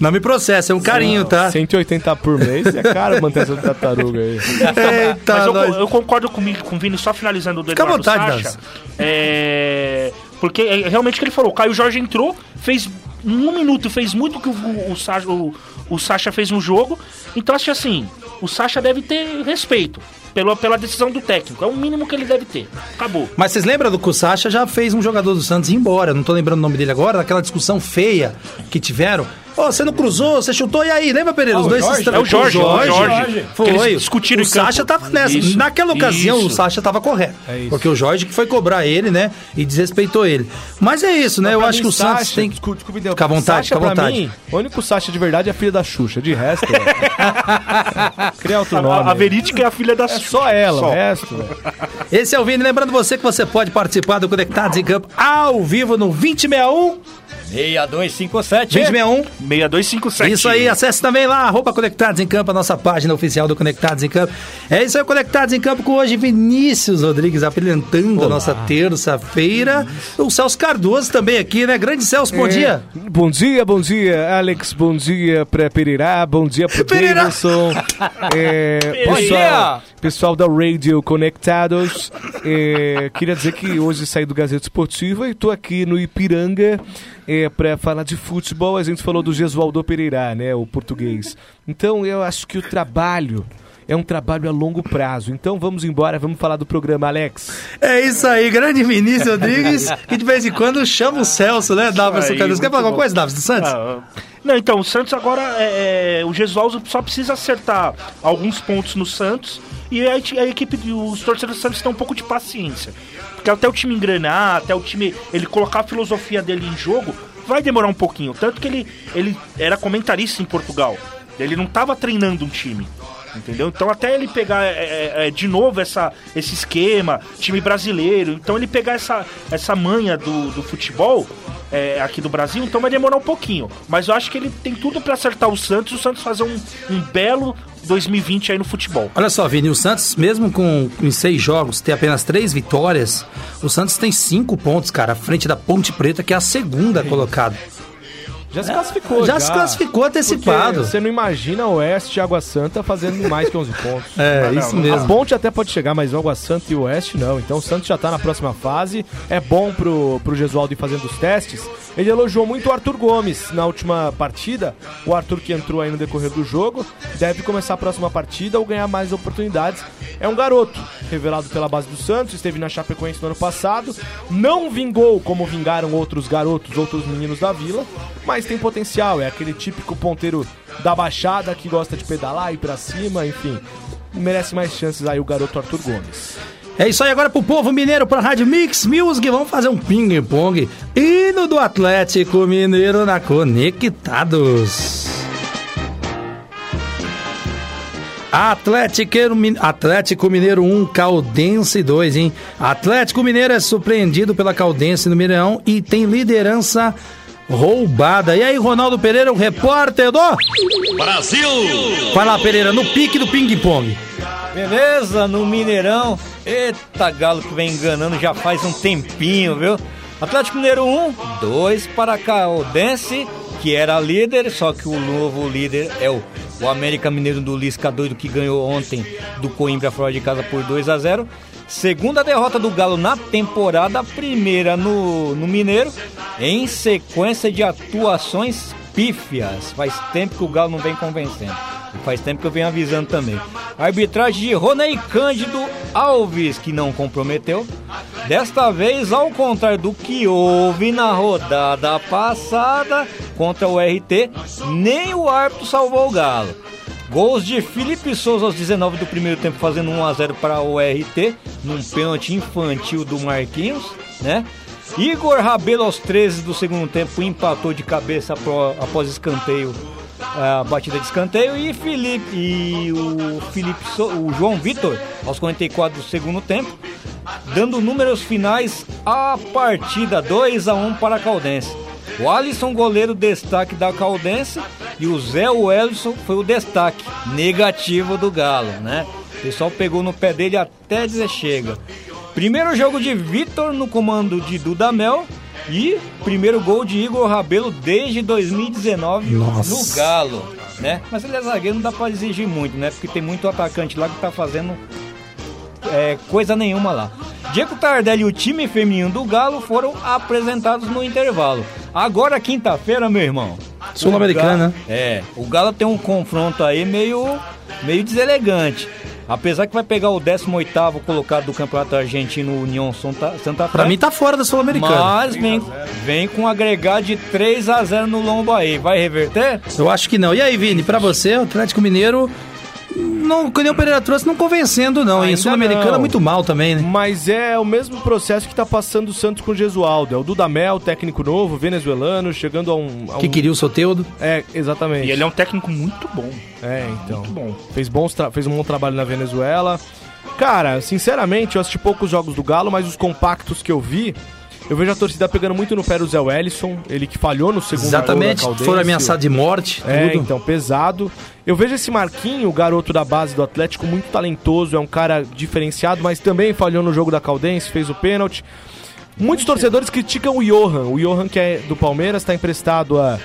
Não me processa, é um carinho, tá? 180 por mês é caro manter essa tartaruga aí. Eita, Mas eu, nós. eu concordo comigo, com o Vini, só finalizando do Fica à Eduardo vontade, Sacha. É, porque é realmente o que ele falou. O Caio Jorge entrou, fez um minuto, fez muito que o, o, o, o, o Sacha fez no jogo. Então, acho que assim, o Sacha deve ter respeito pela, pela decisão do técnico. É o mínimo que ele deve ter. Acabou. Mas vocês lembram do que o Sacha já fez um jogador do Santos ir embora? Não tô lembrando o nome dele agora, daquela discussão feia que tiveram. Ô, você não cruzou, você chutou, e aí? Lembra, Pereira? Ah, Os dois se Jorge? estra- É o Jorge, o o Jorge. Foi. Eles discutiram o. Sacha tava nessa. Isso, Naquela ocasião, isso. o Sacha tava correto. É isso. Porque o Jorge que foi cobrar ele, né? E desrespeitou ele. Mas é isso, né? Eu Pra acho mim, que o Santos Sacha, tem que. Desculpa, desculpa, Deus. Fica à vontade, Sacha, fica à pra vontade. Mim, o único Sacha de verdade é a filha da Xuxa. De resto, velho. Cria outro nome. A, a. Verídica é a filha da É só ela, o resto. velho. Esse é o Vini. Lembrando você que você pode participar do Conectados em Campo ao vivo no 2061. 6257. 2061. 6257. Isso aí, acesse também lá, arroba Conectados em Campo, a nossa página oficial do Conectados em Campo. É isso aí, Conectados em Campo com hoje Vinícius Rodrigues apresentando a nossa terça-feira. O Celso Cardoso também aqui, né? Grande Celso, bom É. dia. Bom dia, bom dia, Alex. Bom dia pra Pereira. Bom dia pro Pereira. Davidson. É, Bom pessoal, dia. Pessoal da Radio Conectados. É, queria dizer que hoje saí do Gazeta Esportiva e estou aqui no Ipiranga é, para falar de futebol. A gente falou do Gesualdo Pereira, né, o português. Então eu acho que o trabalho é um trabalho a longo prazo. Então vamos embora, vamos falar do programa, Alex. É isso aí, grande Vinícius Rodrigues, que de vez em quando chama o Celso, né, Carlos. Quer falar alguma coisa, Davidson Santos? Ah, Não, então, o Santos agora, é, é, o Gesualdo só precisa acertar alguns pontos no Santos e a, a equipe, os torcedores do Santos têm um pouco de paciência. Porque até o time engrenar, até o time, ele colocar a filosofia dele em jogo, vai demorar um pouquinho. Tanto que ele, ele era comentarista em Portugal. Ele não estava treinando um time. Entendeu? Então até ele pegar é, é, é, de novo essa, esse esquema, time brasileiro, então ele pegar essa, essa manha do, do futebol é, aqui do Brasil, então vai demorar um pouquinho. Mas eu acho que ele tem tudo pra acertar o Santos e o Santos fazer um, um belo 2020 aí no futebol. Olha só, Vini, o Santos, mesmo com em seis jogos, tem apenas três vitórias, o Santos tem cinco pontos, cara, à frente da Ponte Preta, que é a segunda colocada. Já se classificou. Já se classificou antecipado. Porque Você não imagina o Oeste e Água Santa fazendo mais que 11 pontos. É, isso mesmo. A Ponte até pode chegar, mas o Água Santa e o Oeste não. Então o Santos já tá na próxima fase. É bom pro, pro Gesualdo ir fazendo os testes. Ele elogiou muito o Arthur Gomes na última partida. O Arthur que entrou aí no decorrer do jogo. Deve começar a próxima partida ou ganhar mais oportunidades. É um garoto revelado pela base do Santos. Esteve na Chapecoense no ano passado. Não vingou como vingaram outros garotos, outros meninos da vila. Mas tem potencial. É aquele típico ponteiro da Baixada que gosta de pedalar, ir pra cima, enfim. Merece mais chances aí o garoto Arthur Gomes. É isso aí agora pro povo mineiro, pra Rádio Mix Music, vamos fazer um ping-pong. Hino do Atlético Mineiro na Conectados. Atlético, Atlético Mineiro 1, Caldense 2, hein? Atlético Mineiro é surpreendido pela Caldense no Mineirão e tem liderança roubada. E aí, Ronaldo Pereira, o repórter do Brasil! Vai lá, Pereira, no pique do ping-pong. Beleza, no Mineirão. Eita, Galo que vem enganando já faz um tempinho, viu? Atlético Mineiro 1, 2 para Caldense, que era líder, só que o novo líder é o, o América Mineiro do Lisca doido que ganhou ontem do Coimbra fora de casa por 2 a 0. Segunda derrota do Galo na temporada, primeira no, no Mineiro, em sequência de atuações pífias. Faz tempo que o Galo não vem convencendo. E faz tempo que eu venho avisando também. Arbitragem de Ronei Cândido Alves, que não comprometeu. Desta vez, ao contrário do que houve na rodada passada contra o RT, nem o árbitro salvou o Galo. Gols de Felipe Souza aos 19 do primeiro tempo, fazendo 1 a 0 para o RT, num pênalti infantil do Marquinhos, né? Igor Rabelo aos 13 do segundo tempo empatou de cabeça após escanteio, a batida de escanteio e Felipe e o Felipe o João Vitor aos 44 do segundo tempo, dando números finais à partida 2 a 1 para a Caldense. O Alisson, goleiro destaque da Caldense, e o Zé Wellison foi o destaque negativo do Galo, né? O pessoal pegou no pé dele até dizer chega. Primeiro jogo de Vitor no comando de Dudamel e primeiro gol de Igor Rabelo desde 2019 Nossa. no Galo, né? Mas ele é zagueiro, não dá pra exigir muito, né? Porque tem muito atacante lá que tá fazendo é, coisa nenhuma lá. Diego Tardelli e o time feminino do Galo foram apresentados no intervalo. Agora, quinta-feira, meu irmão. Sul-Americana. É, o Galo tem um confronto aí meio, meio deselegante. Apesar que vai pegar o 18º colocado do Campeonato Argentino, União Santa, Santa Fé. Pra mim tá fora da Sul-Americana. Mas vem, vem com um agregado de 3 a 0 no Lombo aí. Vai reverter? Eu acho que não. E aí, Vini, pra você, o Atlético Mineiro, não, o Pereira trouxe, não convencendo, não. Em Ainda Sul-Americana, não. muito mal também, né? Mas é o mesmo processo que tá passando o Santos com o Gesualdo. É o Dudamel, técnico novo, venezuelano, chegando a um. a Que um- queria o Soteudo. É, exatamente. E ele é um técnico muito bom. É, então. Muito bom. Fez, bons tra- fez um bom trabalho na Venezuela. Cara, sinceramente, eu assisti poucos jogos do Galo, mas os compactos que eu vi, eu vejo a torcida pegando muito no pé do Zé Wellison, ele que falhou no segundo Exatamente, foram ameaçados de morte, É, tudo. então, pesado. Eu vejo esse Marquinho, o garoto da base do Atlético, muito talentoso, é um cara diferenciado, mas também falhou no jogo da Caldense, fez o pênalti. Muitos torcedores criticam o Johan. O Johan, que é do Palmeiras, está emprestado a.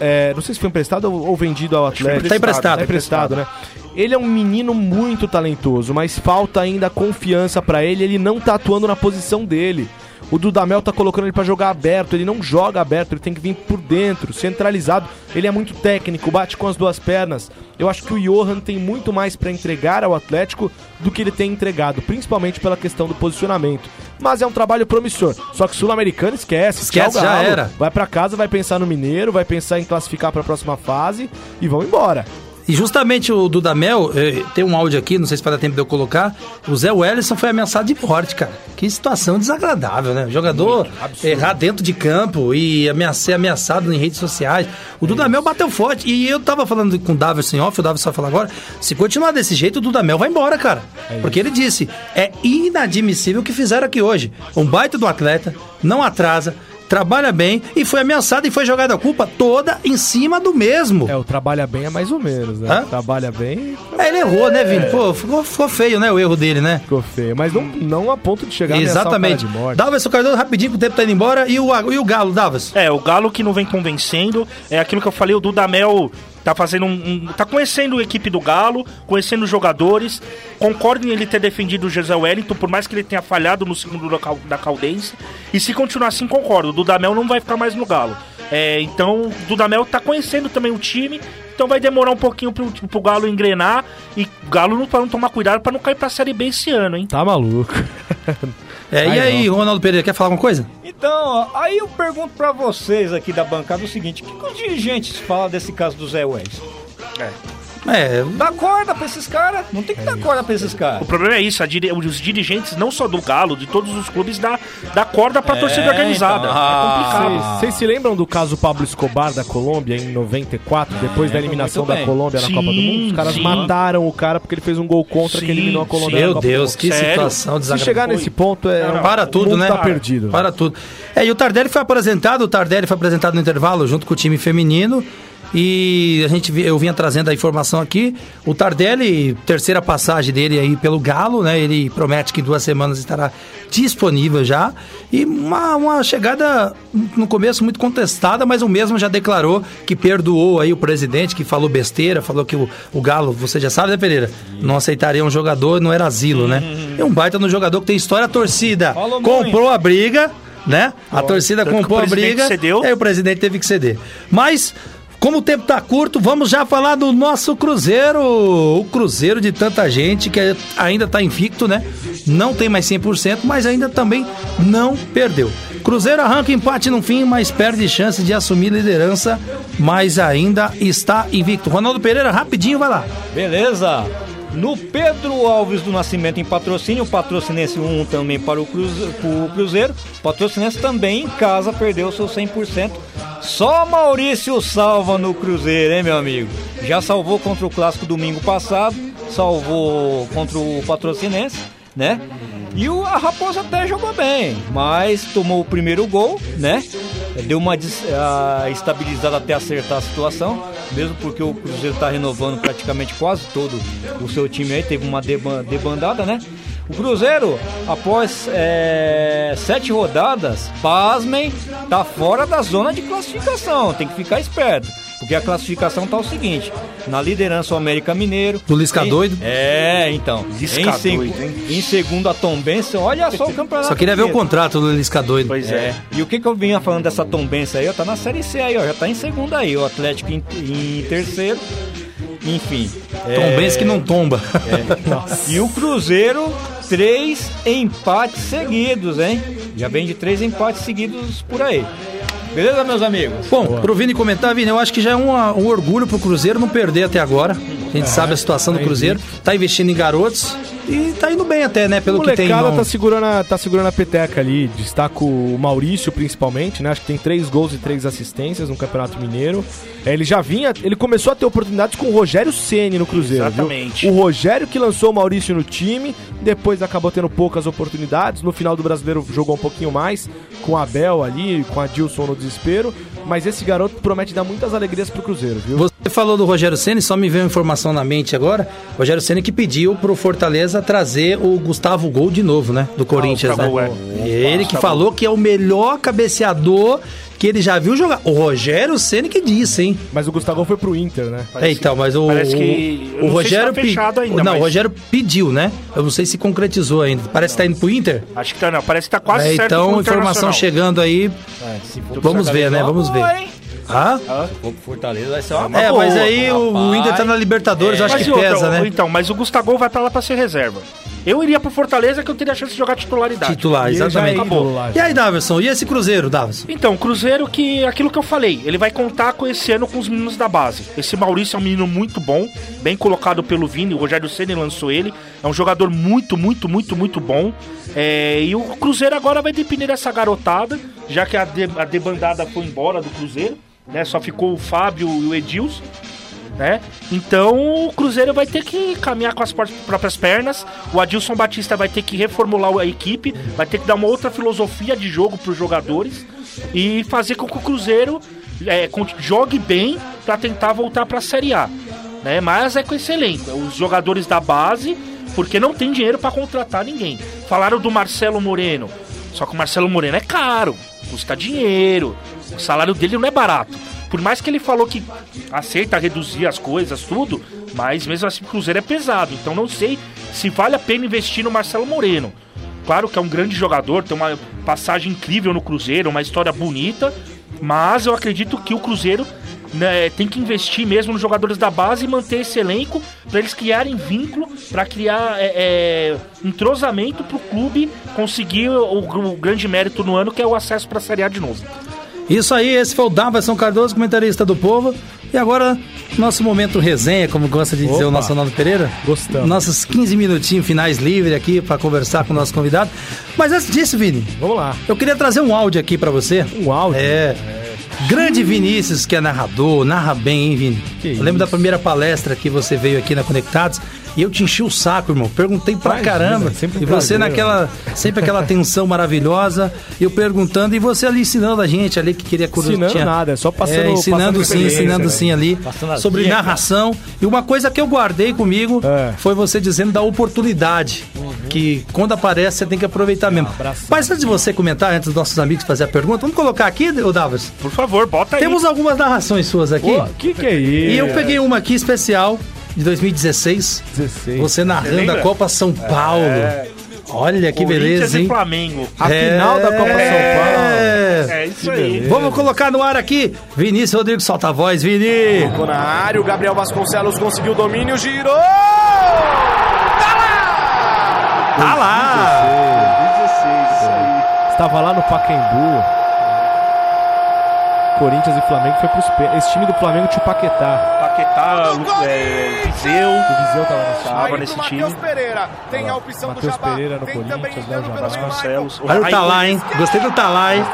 é, não sei se foi emprestado ou, vendido ao Atlético. Tá emprestado. Tá emprestado, né? Ele é um menino muito talentoso, mas falta ainda confiança pra ele, ele não tá atuando na posição dele. O Dudamel tá colocando ele pra jogar aberto, ele não joga aberto, ele tem que vir por dentro, centralizado. Ele é muito técnico, bate com as duas pernas. Eu acho que o Johan tem muito mais pra entregar ao Atlético do que ele tem entregado, principalmente pela questão do posicionamento. Mas é um trabalho promissor. Só que sul-americano esquece, Esquece, já era. Vai pra casa, vai pensar no Mineiro, vai pensar em classificar pra próxima fase e vão embora. E justamente o Dudamel, eh, tem um áudio aqui, não sei se vai dar tempo de eu colocar. O Zé Wellison foi ameaçado de morte, cara. Que situação desagradável, né? O jogador errar dentro de campo e amea- ser ameaçado em redes sociais. O Dudamel bateu forte. E eu tava falando com o Davidson em off, o Davidson vai falar agora. Se continuar desse jeito, o Dudamel vai embora, cara. Porque ele disse: é inadmissível o que fizeram aqui hoje. Um baita do atleta, não atrasa. Trabalha bem e foi ameaçado e foi jogada a culpa toda em cima do mesmo. É, o trabalha bem é mais ou menos, né? Hã? Trabalha bem, É, ele errou, né, Vini? Pô, ficou, ficou feio, né, o erro dele, né? ficou feio. Mas não, não a ponto de chegar a o Exatamente. de morte. Davidson Cardoso, rapidinho, que o tempo tá indo embora. E o, e o Galo, Davis? É, o Galo que não vem convencendo. É aquilo que eu falei, o Dudamel tá fazendo um, um- tá conhecendo a equipe do Galo, conhecendo os jogadores. Concordo em ele ter defendido o José Wellington, por mais que ele tenha falhado no segundo da, da Caldense. E se continuar assim, concordo. O Dudamel não vai ficar mais no Galo. É, então, o Dudamel tá conhecendo também o time. Então vai demorar um pouquinho pro, pro Galo engrenar. E o Galo não, pra não tomar cuidado pra não cair pra Série B esse ano, hein? Tá maluco. É, e Ai, aí, Ronaldo Pereira, quer falar alguma coisa? Então, aí eu pergunto pra vocês aqui da bancada o seguinte: o que, que os dirigentes falam desse caso do Zé Welles? É, Dá corda pra esses caras? Não tem que dar corda pra esses caras. O problema é isso, a dire- os dirigentes, não só do Galo, de todos os clubes, dá, dá corda pra torcida organizada. então. é complicado. Vocês- se lembram do caso Pablo Escobar da Colômbia em 94, depois da eliminação da. Colômbia na Sim, Copa do Mundo? Os caras sim. mataram o cara porque ele fez um gol contra que Sim, eliminou a Colômbia na meu Deus, que Sério? situação Se desagradável. chegar nesse ponto, é. Não, Para tudo, mundo né? Tá perdido. Para tudo. É, e o Tardelli foi apresentado, o Tardelli foi apresentado no intervalo junto com o time feminino. E a gente, eu vinha trazendo a informação aqui. O Tardelli, terceira passagem dele aí pelo Galo, né? Ele promete que em duas semanas estará disponível já. E uma, uma chegada no começo muito contestada, mas o mesmo já declarou que perdoou aí o presidente, que falou besteira, falou que o, o Galo, você já sabe, né, Pereira? Não aceitaria um jogador, não era asilo, né? É um baita no jogador que tem história, torcida Falou comprou a briga, né? A torcida comprou a briga. cedeu. E aí o presidente teve que ceder. Mas, como o tempo tá curto, vamos já falar do nosso Cruzeiro. O Cruzeiro de tanta gente que ainda tá invicto, né? Não tem mais 100%, mas ainda também não perdeu. Cruzeiro arranca empate no fim, mas perde chance de assumir liderança, mas ainda está invicto. Ronaldo Pereira, rapidinho, vai lá. Beleza? No Pedro Alves do Nascimento em patrocínio, o patrocinense 1 também para o pro Cruzeiro. O patrocinense também em casa perdeu seu 100%. Só Maurício salva no Cruzeiro, hein, meu amigo? Já salvou contra o Clássico domingo passado, salvou contra o patrocinense, né? E o, a Raposa até jogou bem, mas tomou o primeiro gol, né? Deu uma ah, estabilizada até acertar a situação, mesmo porque o Cruzeiro está renovando praticamente quase todo o seu time aí, teve uma deban- debandada, né? O Cruzeiro, após é, sete rodadas, pasmem, tá fora da zona de classificação, tem que ficar esperto. Porque a classificação tá o seguinte: na liderança o América Mineiro. Do Lisca em- doido. É, então. Lisca em, seg- doido, hein? em segundo a Tombense, olha só o campeonato. Só queria ver o contrato do Lisca doido. Pois É. é. E o que, que eu vinha falando dessa Tombense aí, ó, tá na Série C aí, ó, já tá em segundo aí, o Atlético em, em terceiro. Enfim. Tom é, Benz que não tomba. E o Cruzeiro, três empates seguidos, hein? Já vem de três empates seguidos por aí. Beleza, meus amigos? Bom, pro Vini comentar, Vini, eu acho que já é um, um orgulho pro Cruzeiro não perder até agora. A gente sabe a situação do Cruzeiro. Tá investindo em garotos e tá indo bem até, né? Pelo o que tem. não- tá segurando, a, tá segurando a peteca ali. Destaco o Maurício, principalmente, né? Acho que tem três gols e três assistências no Campeonato Mineiro. É, ele já vinha, ele começou a ter oportunidades com o Rogério Ceni no Cruzeiro. viu? Exatamente. O Rogério que lançou o Maurício no time, depois acabou tendo poucas oportunidades. No final do brasileiro jogou um pouquinho mais, com o Abel ali, com a Dilson no desespero. Mas esse garoto promete dar muitas alegrias pro Cruzeiro, viu? Você falou do Rogério Ceni, só me veio uma informação na mente agora. Rogério Ceni que pediu pro Fortaleza trazer o Gustavo Gol de novo, né? Do Corinthians, Gustavo, né? é. Ele que falou que é o melhor cabeceador que ele já viu jogar. O Rogério Ceni que disse, hein? Mas o Gustavo foi pro Inter, né? É, então, mas o, parece que- o, o não sei se Rogério tá pe- fechado ainda, Não, mas- o Rogério pediu, né? Eu não sei se concretizou ainda. Parece que tá indo pro Inter. Acho que tá, não. Parece que tá quase É, certo então, pro informação chegando aí. Vamos ver, né? Vamos ver. Ah? Se for pro Fortaleza, vai ser uma É, boa, mas aí o, o Inter tá na Libertadores, eu acho Mas que outra, pesa, né? Então, mas o Gustavo vai pra lá pra ser reserva. Eu iria pro Fortaleza que eu teria a chance de jogar titularidade. Titular, exatamente. acabou. E aí, Daverson, e esse Cruzeiro, Daverson? Então, o Cruzeiro que aquilo que eu falei, ele vai contar com esse ano com os meninos da base. Esse Maurício é um menino muito bom, bem colocado pelo Vini, o Rogério Ceni lançou ele. É um jogador muito, muito, muito, muito bom. É, e o Cruzeiro agora vai depender dessa garotada, já que a, de- a debandada foi embora do Cruzeiro, né? Só ficou o Fábio e o Edilson. Né? Então o Cruzeiro vai ter que caminhar com as pró- próprias pernas. O Adilson Batista vai ter que reformular a equipe, vai ter que dar uma outra filosofia de jogo para os jogadores e fazer com que o Cruzeiro é, jogue bem para tentar voltar para a Série A. Né? Mas é com esse elenco, os jogadores da base, porque não tem dinheiro para contratar ninguém. Falaram do Marcelo Moreno, só que o Marcelo Moreno é caro, custa dinheiro, o salário dele não é barato. Por mais que ele falou que aceita reduzir as coisas, tudo, mas mesmo assim o Cruzeiro é pesado. Então não sei se vale a pena investir no Marcelo Moreno. Claro que é um grande jogador, tem uma passagem incrível no Cruzeiro, uma história bonita, mas eu acredito que o Cruzeiro né, tem que investir mesmo nos jogadores da base e manter esse elenco para eles criarem vínculo, para criar é, é, entrosamento para o clube conseguir o, o grande mérito no ano que é o acesso para a Série A de novo. Isso aí, esse foi o Daverson Cardoso, comentarista do Povo. E agora, nosso momento resenha, como gosta de dizer Opa. o nosso Ronaldo Pereira. Gostamos. Nossos 15 minutinhos finais livres aqui para conversar com o nosso convidado. Mas antes disso, Vini, Vamos lá. eu queria trazer um áudio aqui para você. Um áudio? É. Grande Vinícius, que é narrador, narra bem, hein, Vini? Que eu lembro da primeira palestra que você veio aqui na Conectados e eu te enchi o saco, irmão. Perguntei pra Imagina, caramba. sempre um e você prazer, naquela, sempre aquela atenção maravilhosa, eu perguntando e você ali ensinando a gente ali que queria curiosidade. Ensinando nada, é só passando- É, ensinando passando sim, ensinando né? sim ali sobre dicas. narração. E uma coisa que eu guardei comigo É. foi você dizendo da oportunidade. Que quando aparece você tem que aproveitar mesmo. abração. Mas antes de você comentar, antes dos nossos amigos fazer a pergunta, vamos colocar aqui, ô Davos? Por favor, bota aí. Temos algumas narrações suas aqui. Pô, que que é isso? E eu peguei uma aqui especial de 2016. 16. Você narrando a? Copa São Paulo. Olha que beleza, e hein? Flamengo. A final da Copa São Paulo. É isso aí. Vamos colocar no ar aqui. Vinícius Rodrigues, solta a voz, Vini. Ficou na área, o Gabriel Vasconcelos conseguiu o domínio, girou! Tá lá. Estava lá no Pacaembu. Corinthians e Flamengo foi pros pé. Esse time do Flamengo tinha o Paquetá. Paquetá, Lu- é, Viseu. O Viseu tava nesse time. Tava nesse time. Matheus Pereira tem a opção do Matheus Jabá. Pereira no tem Corinthians, né, o Jabá. Vasconcelos. O Maicon- tá lá, hein? Gostei do tá lá, hein?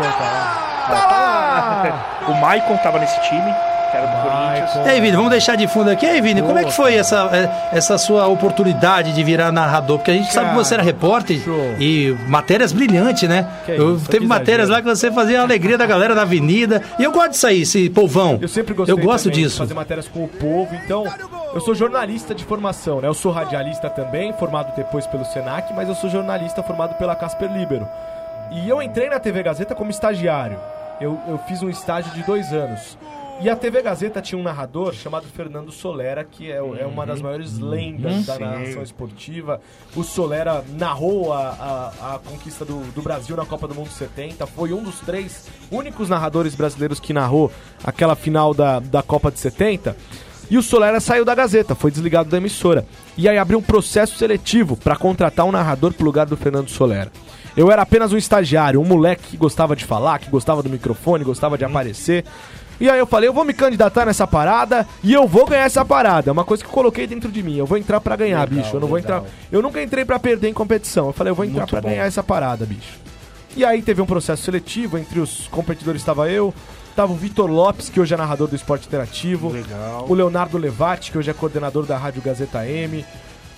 O Maicon tava nesse time, que era do. Corinthians. E aí, Vini, vamos deixar de fundo aqui. E aí, Vini, como é que foi essa, é, essa sua oportunidade de virar narrador? Porque a gente sabe que você era repórter show. e matérias brilhantes, né? Que eu, teve matérias exagero. lá que você fazia a alegria da galera na avenida. E eu gosto disso aí, esse povão. Eu sempre gostei Eu gosto disso. fazer matérias com o povo, então eu sou jornalista de formação, né? Eu sou radialista também, formado depois pelo Senac, mas eu sou jornalista formado pela Casper Libero. E eu entrei na TV Gazeta como estagiário. Eu, eu fiz um estágio de dois anos. E a TV Gazeta tinha um narrador chamado Fernando Solera, que é, é uma das maiores lendas da narração esportiva. O Solera narrou a, a, a conquista do, do Brasil na Copa do Mundo 70, foi um dos três únicos narradores brasileiros que narrou aquela final da, da Copa de 70. E o Solera saiu da Gazeta, foi desligado da emissora. E aí abriu um processo seletivo para contratar um narrador pro lugar do Fernando Solera. Eu era apenas um estagiário, um moleque que gostava de falar, que gostava do microfone, gostava de aparecer. E aí eu falei, eu vou me candidatar nessa parada e eu vou ganhar essa parada. É uma coisa que eu coloquei dentro de mim. Eu vou entrar pra ganhar, bicho. Eu não vou entrar. Eu nunca entrei pra perder em competição. Eu falei, eu vou entrar pra ganhar essa parada, bicho. E aí teve um processo seletivo, entre os competidores estava eu, tava o Vitor Lopes, que hoje é narrador do Esporte Interativo, Legal. o Leonardo Levati, que hoje é coordenador da Rádio Gazeta M,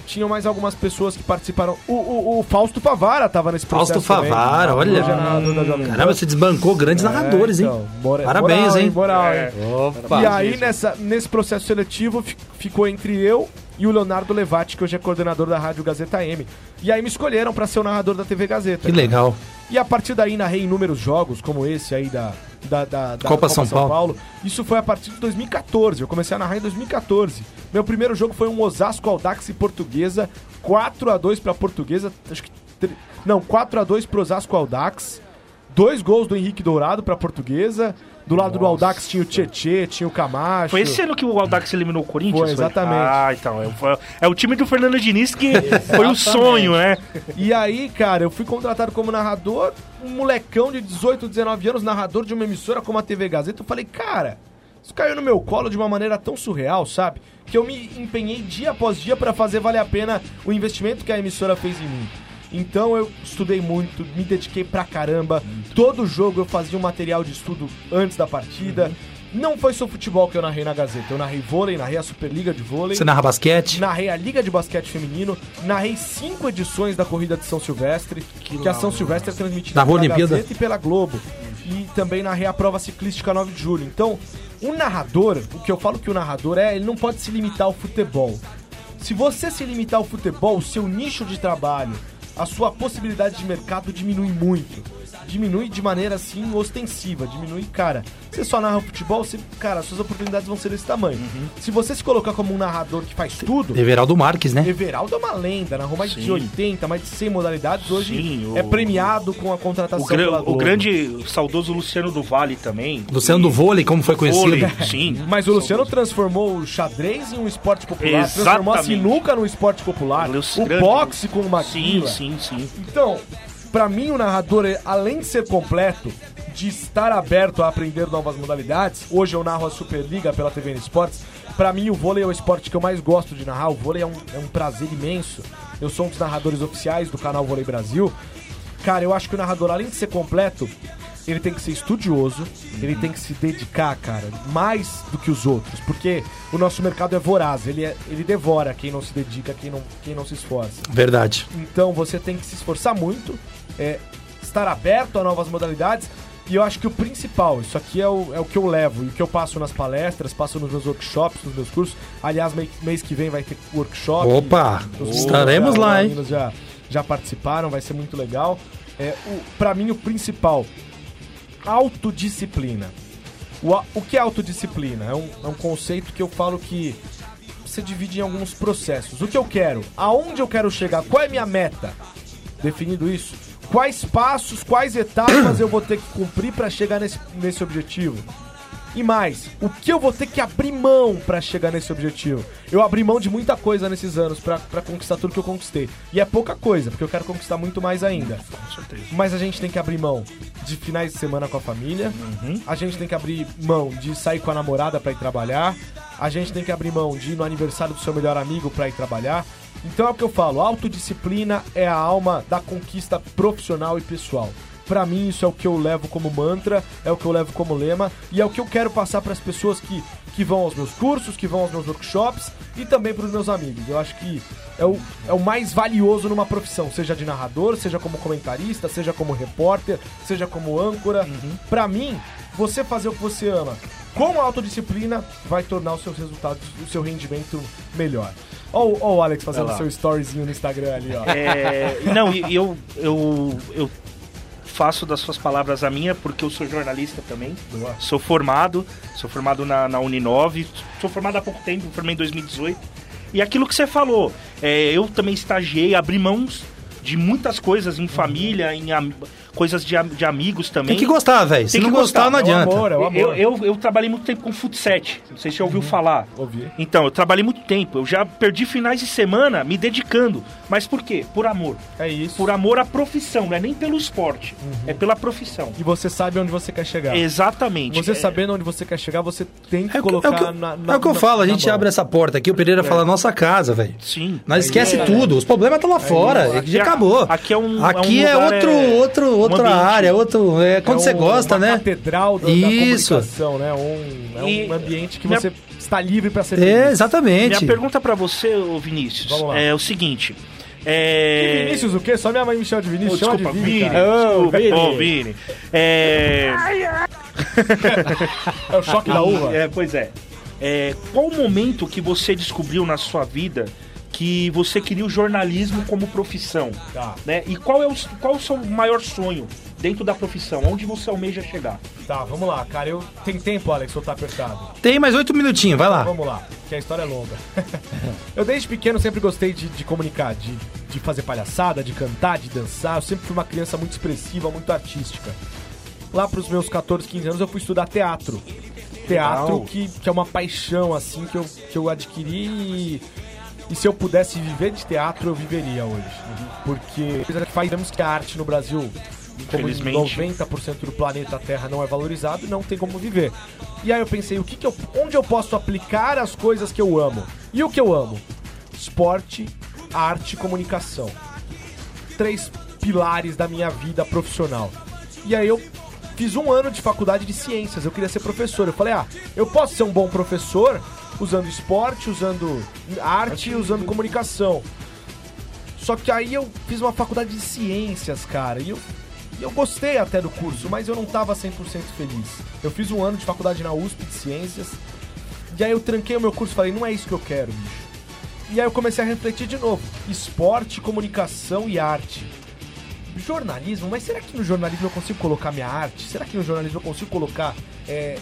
tinham mais algumas pessoas que participaram. O, o, o Fausto Favara tava nesse Fausto processo. também. Favara, olha. É narrador da Jovem Pan. Caramba, você desbancou grandes É, narradores, hein? então, bora- Parabéns, moral, hein? Moral, É. hein? Opa. E aí, nessa, nesse processo seletivo, fi- ficou entre eu e o Leonardo Levati, que hoje é coordenador da Rádio Gazeta M. E aí me escolheram pra ser o narrador da TV Gazeta. Que legal. E a partir daí narrei inúmeros jogos, como esse aí da, da, da, da Copa São Paulo. Isso foi a partir de 2014. Eu comecei a narrar em 2014. Meu primeiro jogo foi um Osasco Aldax e Portuguesa, 4 a 2 pra Portuguesa, acho que não, 4 a 2 pro Osasco Aldax. Dois gols do Henrique Dourado pra Portuguesa. Do lado do Aldax tinha o Tietê, tinha o Camacho. Foi esse ano que o Aldax eliminou o Corinthians? Foi, exatamente. Ah, então. É, foi- é o time do Fernando Diniz que foi o sonho, né? E aí, cara, eu fui contratado como narrador, um molecão de 18, 19 anos, narrador de uma emissora como a TV Gazeta. Eu falei, cara, isso caiu no meu colo de uma maneira tão surreal, sabe? Que eu me empenhei dia após dia pra fazer valer a pena o investimento que a emissora fez em mim. Então eu estudei muito, me dediquei pra caramba. Todo jogo eu fazia um material de estudo antes da partida. Não foi só futebol que eu narrei na Gazeta. Eu narrei vôlei, narrei a Superliga de vôlei. Você narra basquete? Narrei a Liga de Basquete Feminino, narrei cinco edições da Corrida de São Silvestre, que, a São Silvestre é transmitida pela Olimpíada? Gazeta e pela Globo. E também narrei a prova ciclística 9 de julho. Então, o narrador, o que eu falo que o narrador é, ele não pode se limitar ao futebol. Se você se limitar ao futebol, o seu nicho de trabalho, a sua possibilidade de mercado diminui muito. Diminui de maneira assim ostensiva, diminui, cara. Você só narra futebol, você, cara, suas oportunidades vão ser desse tamanho. Uhum. Se você se colocar como um narrador que faz tudo, Everaldo Marques, né? Everaldo é uma lenda, narrou mais de Sim. 80, mais de 100 modalidades. Hoje Sim, o- é premiado com a contratação O, gran- o grande, o saudoso Luciano do Vale também. Luciano do vôlei, como foi conhecido. Vôlei, sim. Mas o Luciano transformou o xadrez em um esporte popular, transformou a Exatamente. sinuca num esporte popular, o boxe com uma Sim, sim, sim. Então, pra mim o narrador, além de ser completo, de estar aberto a aprender novas modalidades, hoje eu narro a Superliga pela TV N Esportes, pra mim o vôlei é o esporte que eu mais gosto de narrar, o vôlei é um, é um prazer imenso. Eu sou um dos narradores oficiais do canal Vôlei Brasil. Cara, eu acho que o narrador, além de ser completo, ele tem que ser estudioso, ele tem que se dedicar, cara, mais do que os outros, porque o nosso mercado é voraz, ele, é- ele devora quem não se dedica, quem não, quem não se esforça. Verdade. Então você tem que se esforçar muito, é, estar aberto a novas modalidades. E eu acho que o principal, isso aqui é o, é o que eu levo e o que eu passo nas palestras, passo nos meus workshops, nos meus cursos. Aliás, mês, mês que vem vai ter workshop. Opa, Os estaremos já- lá, hein? Já, já participaram, vai ser muito legal. É, o, pra mim, o principal, autodisciplina. O, o que é autodisciplina? É um, é um conceito que eu falo que você divide em alguns processos. O que eu quero? Aonde eu quero chegar? Qual é a minha meta? Definido isso, quais passos, quais etapas eu vou ter que cumprir para chegar nesse, nesse objetivo? E mais, o que eu vou ter que abrir mão pra chegar nesse objetivo? Eu abri mão de muita coisa nesses anos pra pra conquistar tudo que eu conquistei. E é pouca coisa, porque eu quero conquistar muito mais ainda. Com certeza. Mas a gente tem que abrir mão de finais de semana com a família. Uhum. A gente tem que abrir mão de sair com a namorada pra ir trabalhar. A gente tem que abrir mão de ir no aniversário do seu melhor amigo pra ir trabalhar. Então é o que eu falo, autodisciplina é a alma da conquista profissional e pessoal. Pra mim isso é o que eu levo como mantra, é o que eu levo como lema e é o que eu quero passar pras pessoas que, que vão aos meus cursos, que vão aos meus workshops e também pros meus amigos. Eu acho que é o, é o mais valioso numa profissão, seja de narrador, seja como comentarista, seja como repórter, seja como âncora. Pra mim, você fazer o que você ama com autodisciplina vai tornar os seus resultados, o seu rendimento melhor. Ó, o- Alex fazendo Olha seu storyzinho no Instagram ali, ó. É, não, e eu, eu, eu faço das suas palavras a minha, porque eu sou jornalista também. Sou formado, sou formado na, na Uninove, sou formado há pouco tempo, formei em 2018. E aquilo que você falou, é, eu também estagiei, abri mãos de muitas coisas em família, em coisas de, de amigos também. Tem que gostar, velho. Se Tem não que gostar, não É o adianta. amor, é o amor. Eu, eu, eu trabalhei muito tempo com futset. Não sei se você já ouviu falar. Ouvi. Então, eu trabalhei muito tempo. Eu já perdi finais de semana me dedicando. Mas por quê? Por amor. É isso. Por amor à profissão, não é nem pelo esporte. É pela profissão. E você sabe onde você quer chegar. Exatamente. Você É- sabendo onde você quer chegar, você tem que É que- colocar é o que, eu- na, na é o que eu na- falo, a na gente abre essa porta aqui, o Pereira fala nossa casa, velho. Sim. Nós esquece É. tudo, os problemas estão lá fora, Aqui já é- acabou. aqui é um- Aqui é é, um lugar, outro, é, outro, outra ambiente. área, outro, é quando É você um- gosta, uma né? catedral da, Isso. da comunicação, né? Um, é E um ambiente que minha- você está livre para ser É, exatamente. Minha pergunta pra você, Vinícius, Vamos lá. é o seguinte. É... Vinícius o quê? Só minha mãe me chama de Vinícius. chama desculpa, de Vini, Vini. Desculpa, Vini. Ô, Vini. É... É o choque da uva. É, pois é. é. Qual o momento que você descobriu na sua vida que você queria o jornalismo como profissão? Tá. Né? E qual é, o, qual é o seu maior sonho dentro da profissão? Onde você almeja chegar? Tá, vamos lá, cara. Eu... Tem tempo, Alex, ou tá apertado? Tem mais oito minutinhos, vai lá. Vamos lá, que a história é longa. eu desde pequeno sempre gostei de, de comunicar, de, de fazer palhaçada, de cantar, de dançar. Eu sempre fui uma criança muito expressiva, muito artística. Lá pros meus 14, 15 anos eu fui estudar teatro. Teatro que, que é uma paixão, assim, que eu, que eu adquiri e, e se eu pudesse viver de teatro, eu viveria hoje. Porque coisa que faz temos que a arte no Brasil, como em Infelizmente. 90% do planeta Terra não é valorizado, não tem como viver. E aí eu pensei, o que que eu, onde eu posso aplicar as coisas que eu amo? E o que eu amo? Esporte, arte e comunicação. Três pilares da minha vida profissional. E aí eu fiz um ano de faculdade de ciências, eu queria ser professor. Eu falei, ah, eu posso ser um bom professor usando esporte, usando arte e usando comunicação. Só que aí eu fiz uma faculdade de ciências, cara, e eu, e eu gostei até do curso, mas eu não tava 100% feliz. Eu fiz um ano de faculdade na USP de ciências, e aí eu tranquei o meu curso e falei, não é isso que eu quero, bicho. E aí eu comecei a refletir de novo. Esporte, comunicação e arte. Jornalismo, mas será que no jornalismo eu consigo colocar minha arte? Será que no jornalismo eu consigo colocar é,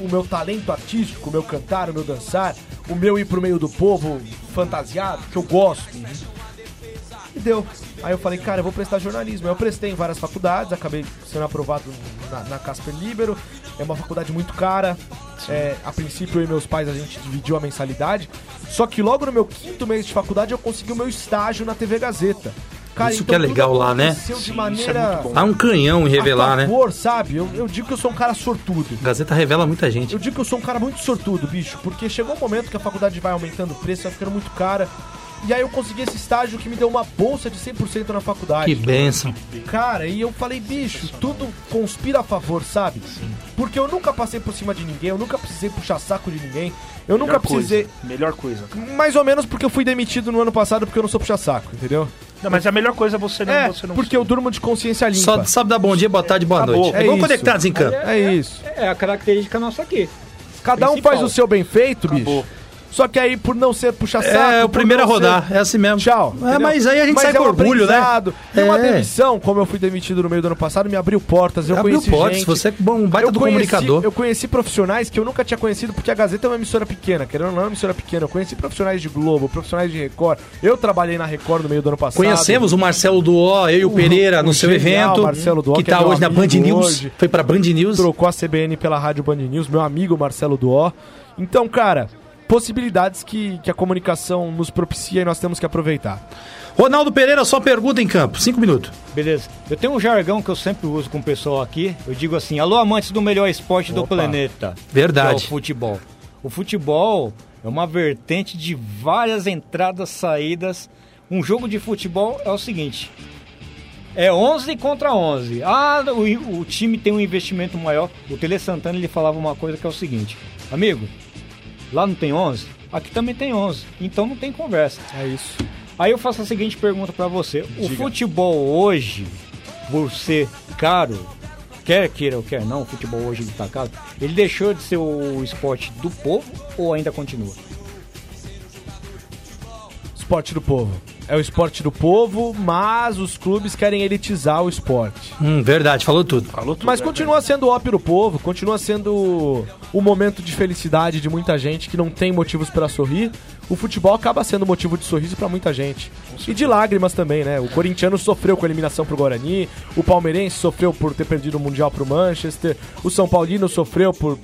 o, o meu talento artístico, o meu cantar, o meu dançar, o meu ir pro meio do povo fantasiado, que eu gosto? E deu. Aí eu falei, cara, eu vou prestar jornalismo. Eu prestei em várias faculdades, acabei sendo aprovado na, na Casper Libero. É uma faculdade muito cara. É, a princípio, eu e meus pais, a gente dividiu a mensalidade. Só que logo no meu quinto mês de faculdade, eu consegui o meu estágio na TV Gazeta. Cara, Isso então que é legal lá, né? Sim, isso é maneira muito bom. Dá um canhão em revelar, a né? favor, sabe? Eu, eu digo que eu sou um cara sortudo. Gazeta revela muita gente. Eu digo que eu sou um cara muito sortudo, bicho, porque chegou um momento que a faculdade vai aumentando o preço, vai ficando muito cara. E aí eu consegui esse estágio que me deu uma bolsa de 100% na faculdade. Que benção. Cara, e eu falei, bicho, tudo conspira a favor, sabe? Porque eu nunca passei por cima de ninguém, eu nunca precisei puxar saco de ninguém. Eu nunca Melhor precisei. Coisa. Melhor coisa. Mais ou menos porque eu fui demitido no ano passado porque eu não sou puxar saco, entendeu? Não, mas a melhor coisa é você não, É, você não porque eu durmo de consciência limpa. Só sabe dar bom dia, boa tarde, boa Acabou. noite. É Vamos isso. conectados em campo. É isso. É a característica nossa aqui. Cada um Principal. faz o seu bem feito, Acabou. bicho. Só que aí, por não ser puxa saco. É o primeiro a rodar, ser- é assim mesmo. Tchau. É, mas aí a gente Mas sai é com um orgulho, né? E uma É. demissão, como eu fui demitido no meio do ano passado, me abriu portas. Eu Abriu conheci portas, gente. você é bom, um baita eu do conheci- comunicador. Eu conheci profissionais que eu nunca tinha conhecido, porque a Gazeta é uma emissora pequena, querendo ou não, é uma emissora pequena. Eu conheci profissionais de Globo, profissionais de Record. Eu trabalhei na Record no meio do ano passado. Conhecemos o Marcelo Duó, eu e o, Pereira no seu genial evento. Marcelo Duó, que que é tá meu hoje na Band News. hoje. Foi pra Band News. Trocou a CBN pela Rádio Band News, meu amigo Marcelo Duó. Então, cara, possibilidades que, que a comunicação nos propicia e nós temos que aproveitar. Ronaldo Pereira, só pergunta em campo. Cinco minutos. Beleza. Eu tenho um jargão que eu sempre uso com o pessoal aqui. Eu digo assim: alô, amantes do melhor esporte do Opa. planeta. Verdade. Que é o futebol. O futebol é uma vertente de várias entradas, saídas. Um jogo de futebol é o seguinte: é 11 contra 11. Ah, o, o time tem um investimento maior. O Tele Santana ele falava uma coisa que é o seguinte: amigo, lá não tem 11? Aqui também tem 11. Então não tem conversa. É isso. Aí eu faço a seguinte pergunta pra você: o futebol hoje, por ser caro, quer queira ou quer não, o futebol hoje ele tá caro, ele deixou de ser o esporte do povo ou ainda continua? Esporte do povo. É o esporte do povo, mas os clubes querem elitizar o esporte. Hum, verdade, falou tudo. Falou tudo. Mas é continua sendo o ópio do povo, continua sendo o momento de felicidade de muita gente que não tem motivos para sorrir. O futebol acaba sendo motivo de sorriso para muita gente. E de lágrimas também, né? O corintiano sofreu com a eliminação pro Guarani, o palmeirense sofreu por ter perdido o Mundial pro Manchester, o São Paulino sofreu por.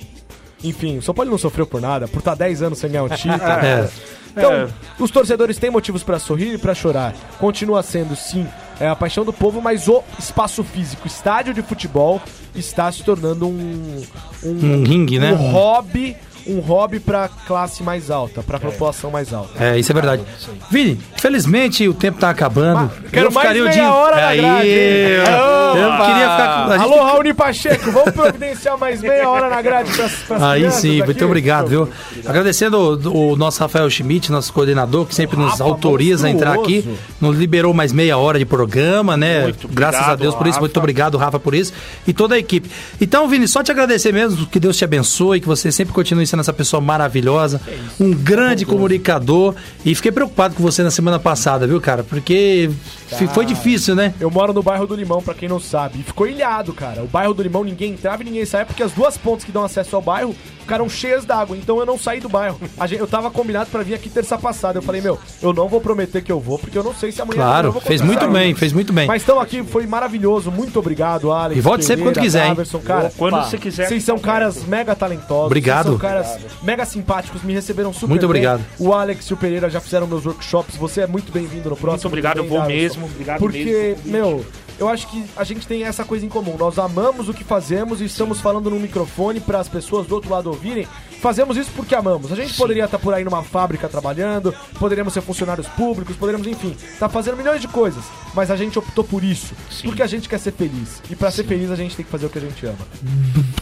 Enfim, o São Paulo não sofreu por nada, por estar 10 anos sem ganhar o título. É. Então, É. os torcedores têm motivos pra sorrir e pra chorar. Continua sendo, sim, é a paixão do povo, mas o espaço físico, estádio de futebol, está se tornando um, Um ringue, né? um hobby, um hobby pra classe mais alta, pra população mais alta. É, isso é verdade. Vini, felizmente o tempo tá acabando. Quero mais o meia dia- hora na Aí, grade. eu- queria ficar com- a gente Alô, Raoni Pacheco, vamos providenciar mais meia hora na grade pras Aí sim, aqui? muito obrigado, viu? Agradecendo o, o nosso Rafael Schmidt, nosso coordenador, que sempre nos autoriza a entrar aqui. Nos liberou mais meia hora de programa, né? Muito Graças a obrigado, Deus por isso. Muito Rafa. obrigado, Rafa, por isso. E toda a equipe. Então, Vini, só te agradecer mesmo, que Deus te abençoe, que você sempre continue sendo essa pessoa maravilhosa, um grande comunicador. E fiquei preocupado com você na semana passada, viu, cara? Porque fi- foi difícil, né? Eu moro no bairro do Limão, pra quem não sabe. E ficou ilhado, cara. O bairro do Limão, ninguém entrava e ninguém saía, porque as duas pontes que dão acesso ao bairro ficaram cheias d'água. Então eu não saí do bairro. A gente- eu tava combinado pra vir aqui terça passada. Eu falei, meu, eu não vou prometer que eu vou, porque eu não sei se amanhã Claro, eu vou fez muito bem, fez muito bem. Mas estão aqui, foi maravilhoso. Muito obrigado, Alex. E volte sempre quando quiser, hein? Daverson, cara. Quando você quiser. Vocês são caras mega talentosos. Obrigado. Vocês são caras mega simpáticos, me receberam super Muito bem. obrigado. O Alex e o Pereira já fizeram meus workshops. Você é muito bem-vindo no próximo. Muito obrigado, eu vou Daverson. Mesmo. Obrigado Porque, mesmo. meu, eu acho que a gente tem essa coisa em comum. Nós amamos o que fazemos e estamos falando no microfone para as pessoas do outro lado ouvirem. Fazemos isso porque amamos. A gente poderia estar por aí numa fábrica trabalhando, poderíamos ser funcionários públicos, poderíamos, enfim, estar fazendo milhões de coisas. Mas a gente optou por isso, porque a gente quer ser feliz. E para ser feliz a gente tem que fazer o que a gente ama.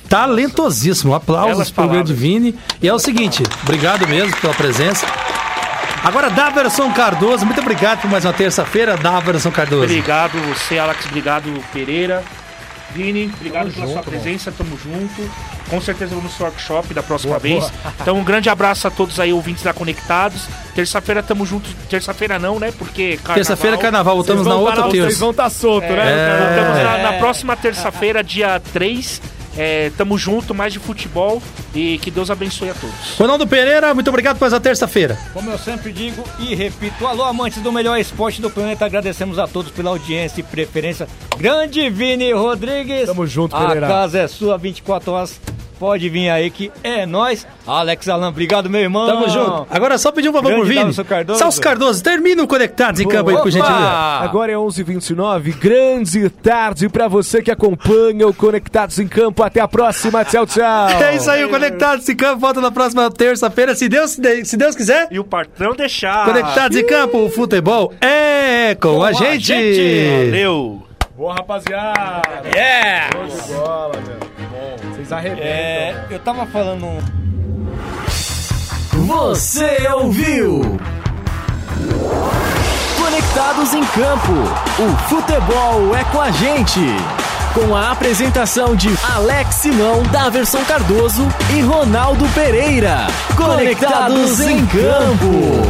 talentosíssimo. Aplausos Belas pro grande. Vini. E é o seguinte, obrigado mesmo pela presença. Agora, Daverson Cardoso, muito obrigado por mais uma terça-feira, Daverson Cardoso. Obrigado você, Alex. Obrigado, Pereira. Vini, obrigado pela sua presença. Tamo junto. Com certeza vamos no workshop da próxima Boa, vez. boa. Então, um grande abraço a todos aí, ouvintes da Conectados. Terça-feira tamo juntos. Terça-feira não, né? Porque carnaval. Terça-feira, carnaval, voltamos na outra tá- terça. Vocês vão estar solto, né? É. Voltamos na, na próxima terça-feira, dia 3. É, tamo junto, mais de futebol. E que Deus abençoe a todos. Ronaldo Pereira, muito obrigado por essa terça-feira. Como eu sempre digo e repito, alô amantes do melhor esporte do planeta, agradecemos a todos pela audiência e preferência. Grande Vini Rodrigues. Tamo junto, A Pereira. casa é sua 24 horas. Pode vir aí que é nós. Alex Alan, obrigado, meu irmão. Tamo junto. Agora só pedir um favor pro Vini. Cardoso. Celso Cardoso, termina o Conectados em Campo aí, por gentileza. Agora é 11h29, grande tarde pra você que acompanha o Conectados em Campo. Até a próxima, tchau, tchau. É isso aí, o Conectados em Campo volta na próxima terça-feira, se Deus, se Deus quiser. E o patrão deixar. Conectados em Campo, o futebol é com, a, gente. Valeu. Boa, rapaziada. Yeah! De bola, meu. É, eu tava falando. Você ouviu? Conectados em Campo. O futebol é com a gente. Com a apresentação de Alex Simão, Daverson Cardoso e Ronaldo Pereira. Conectados em Campo.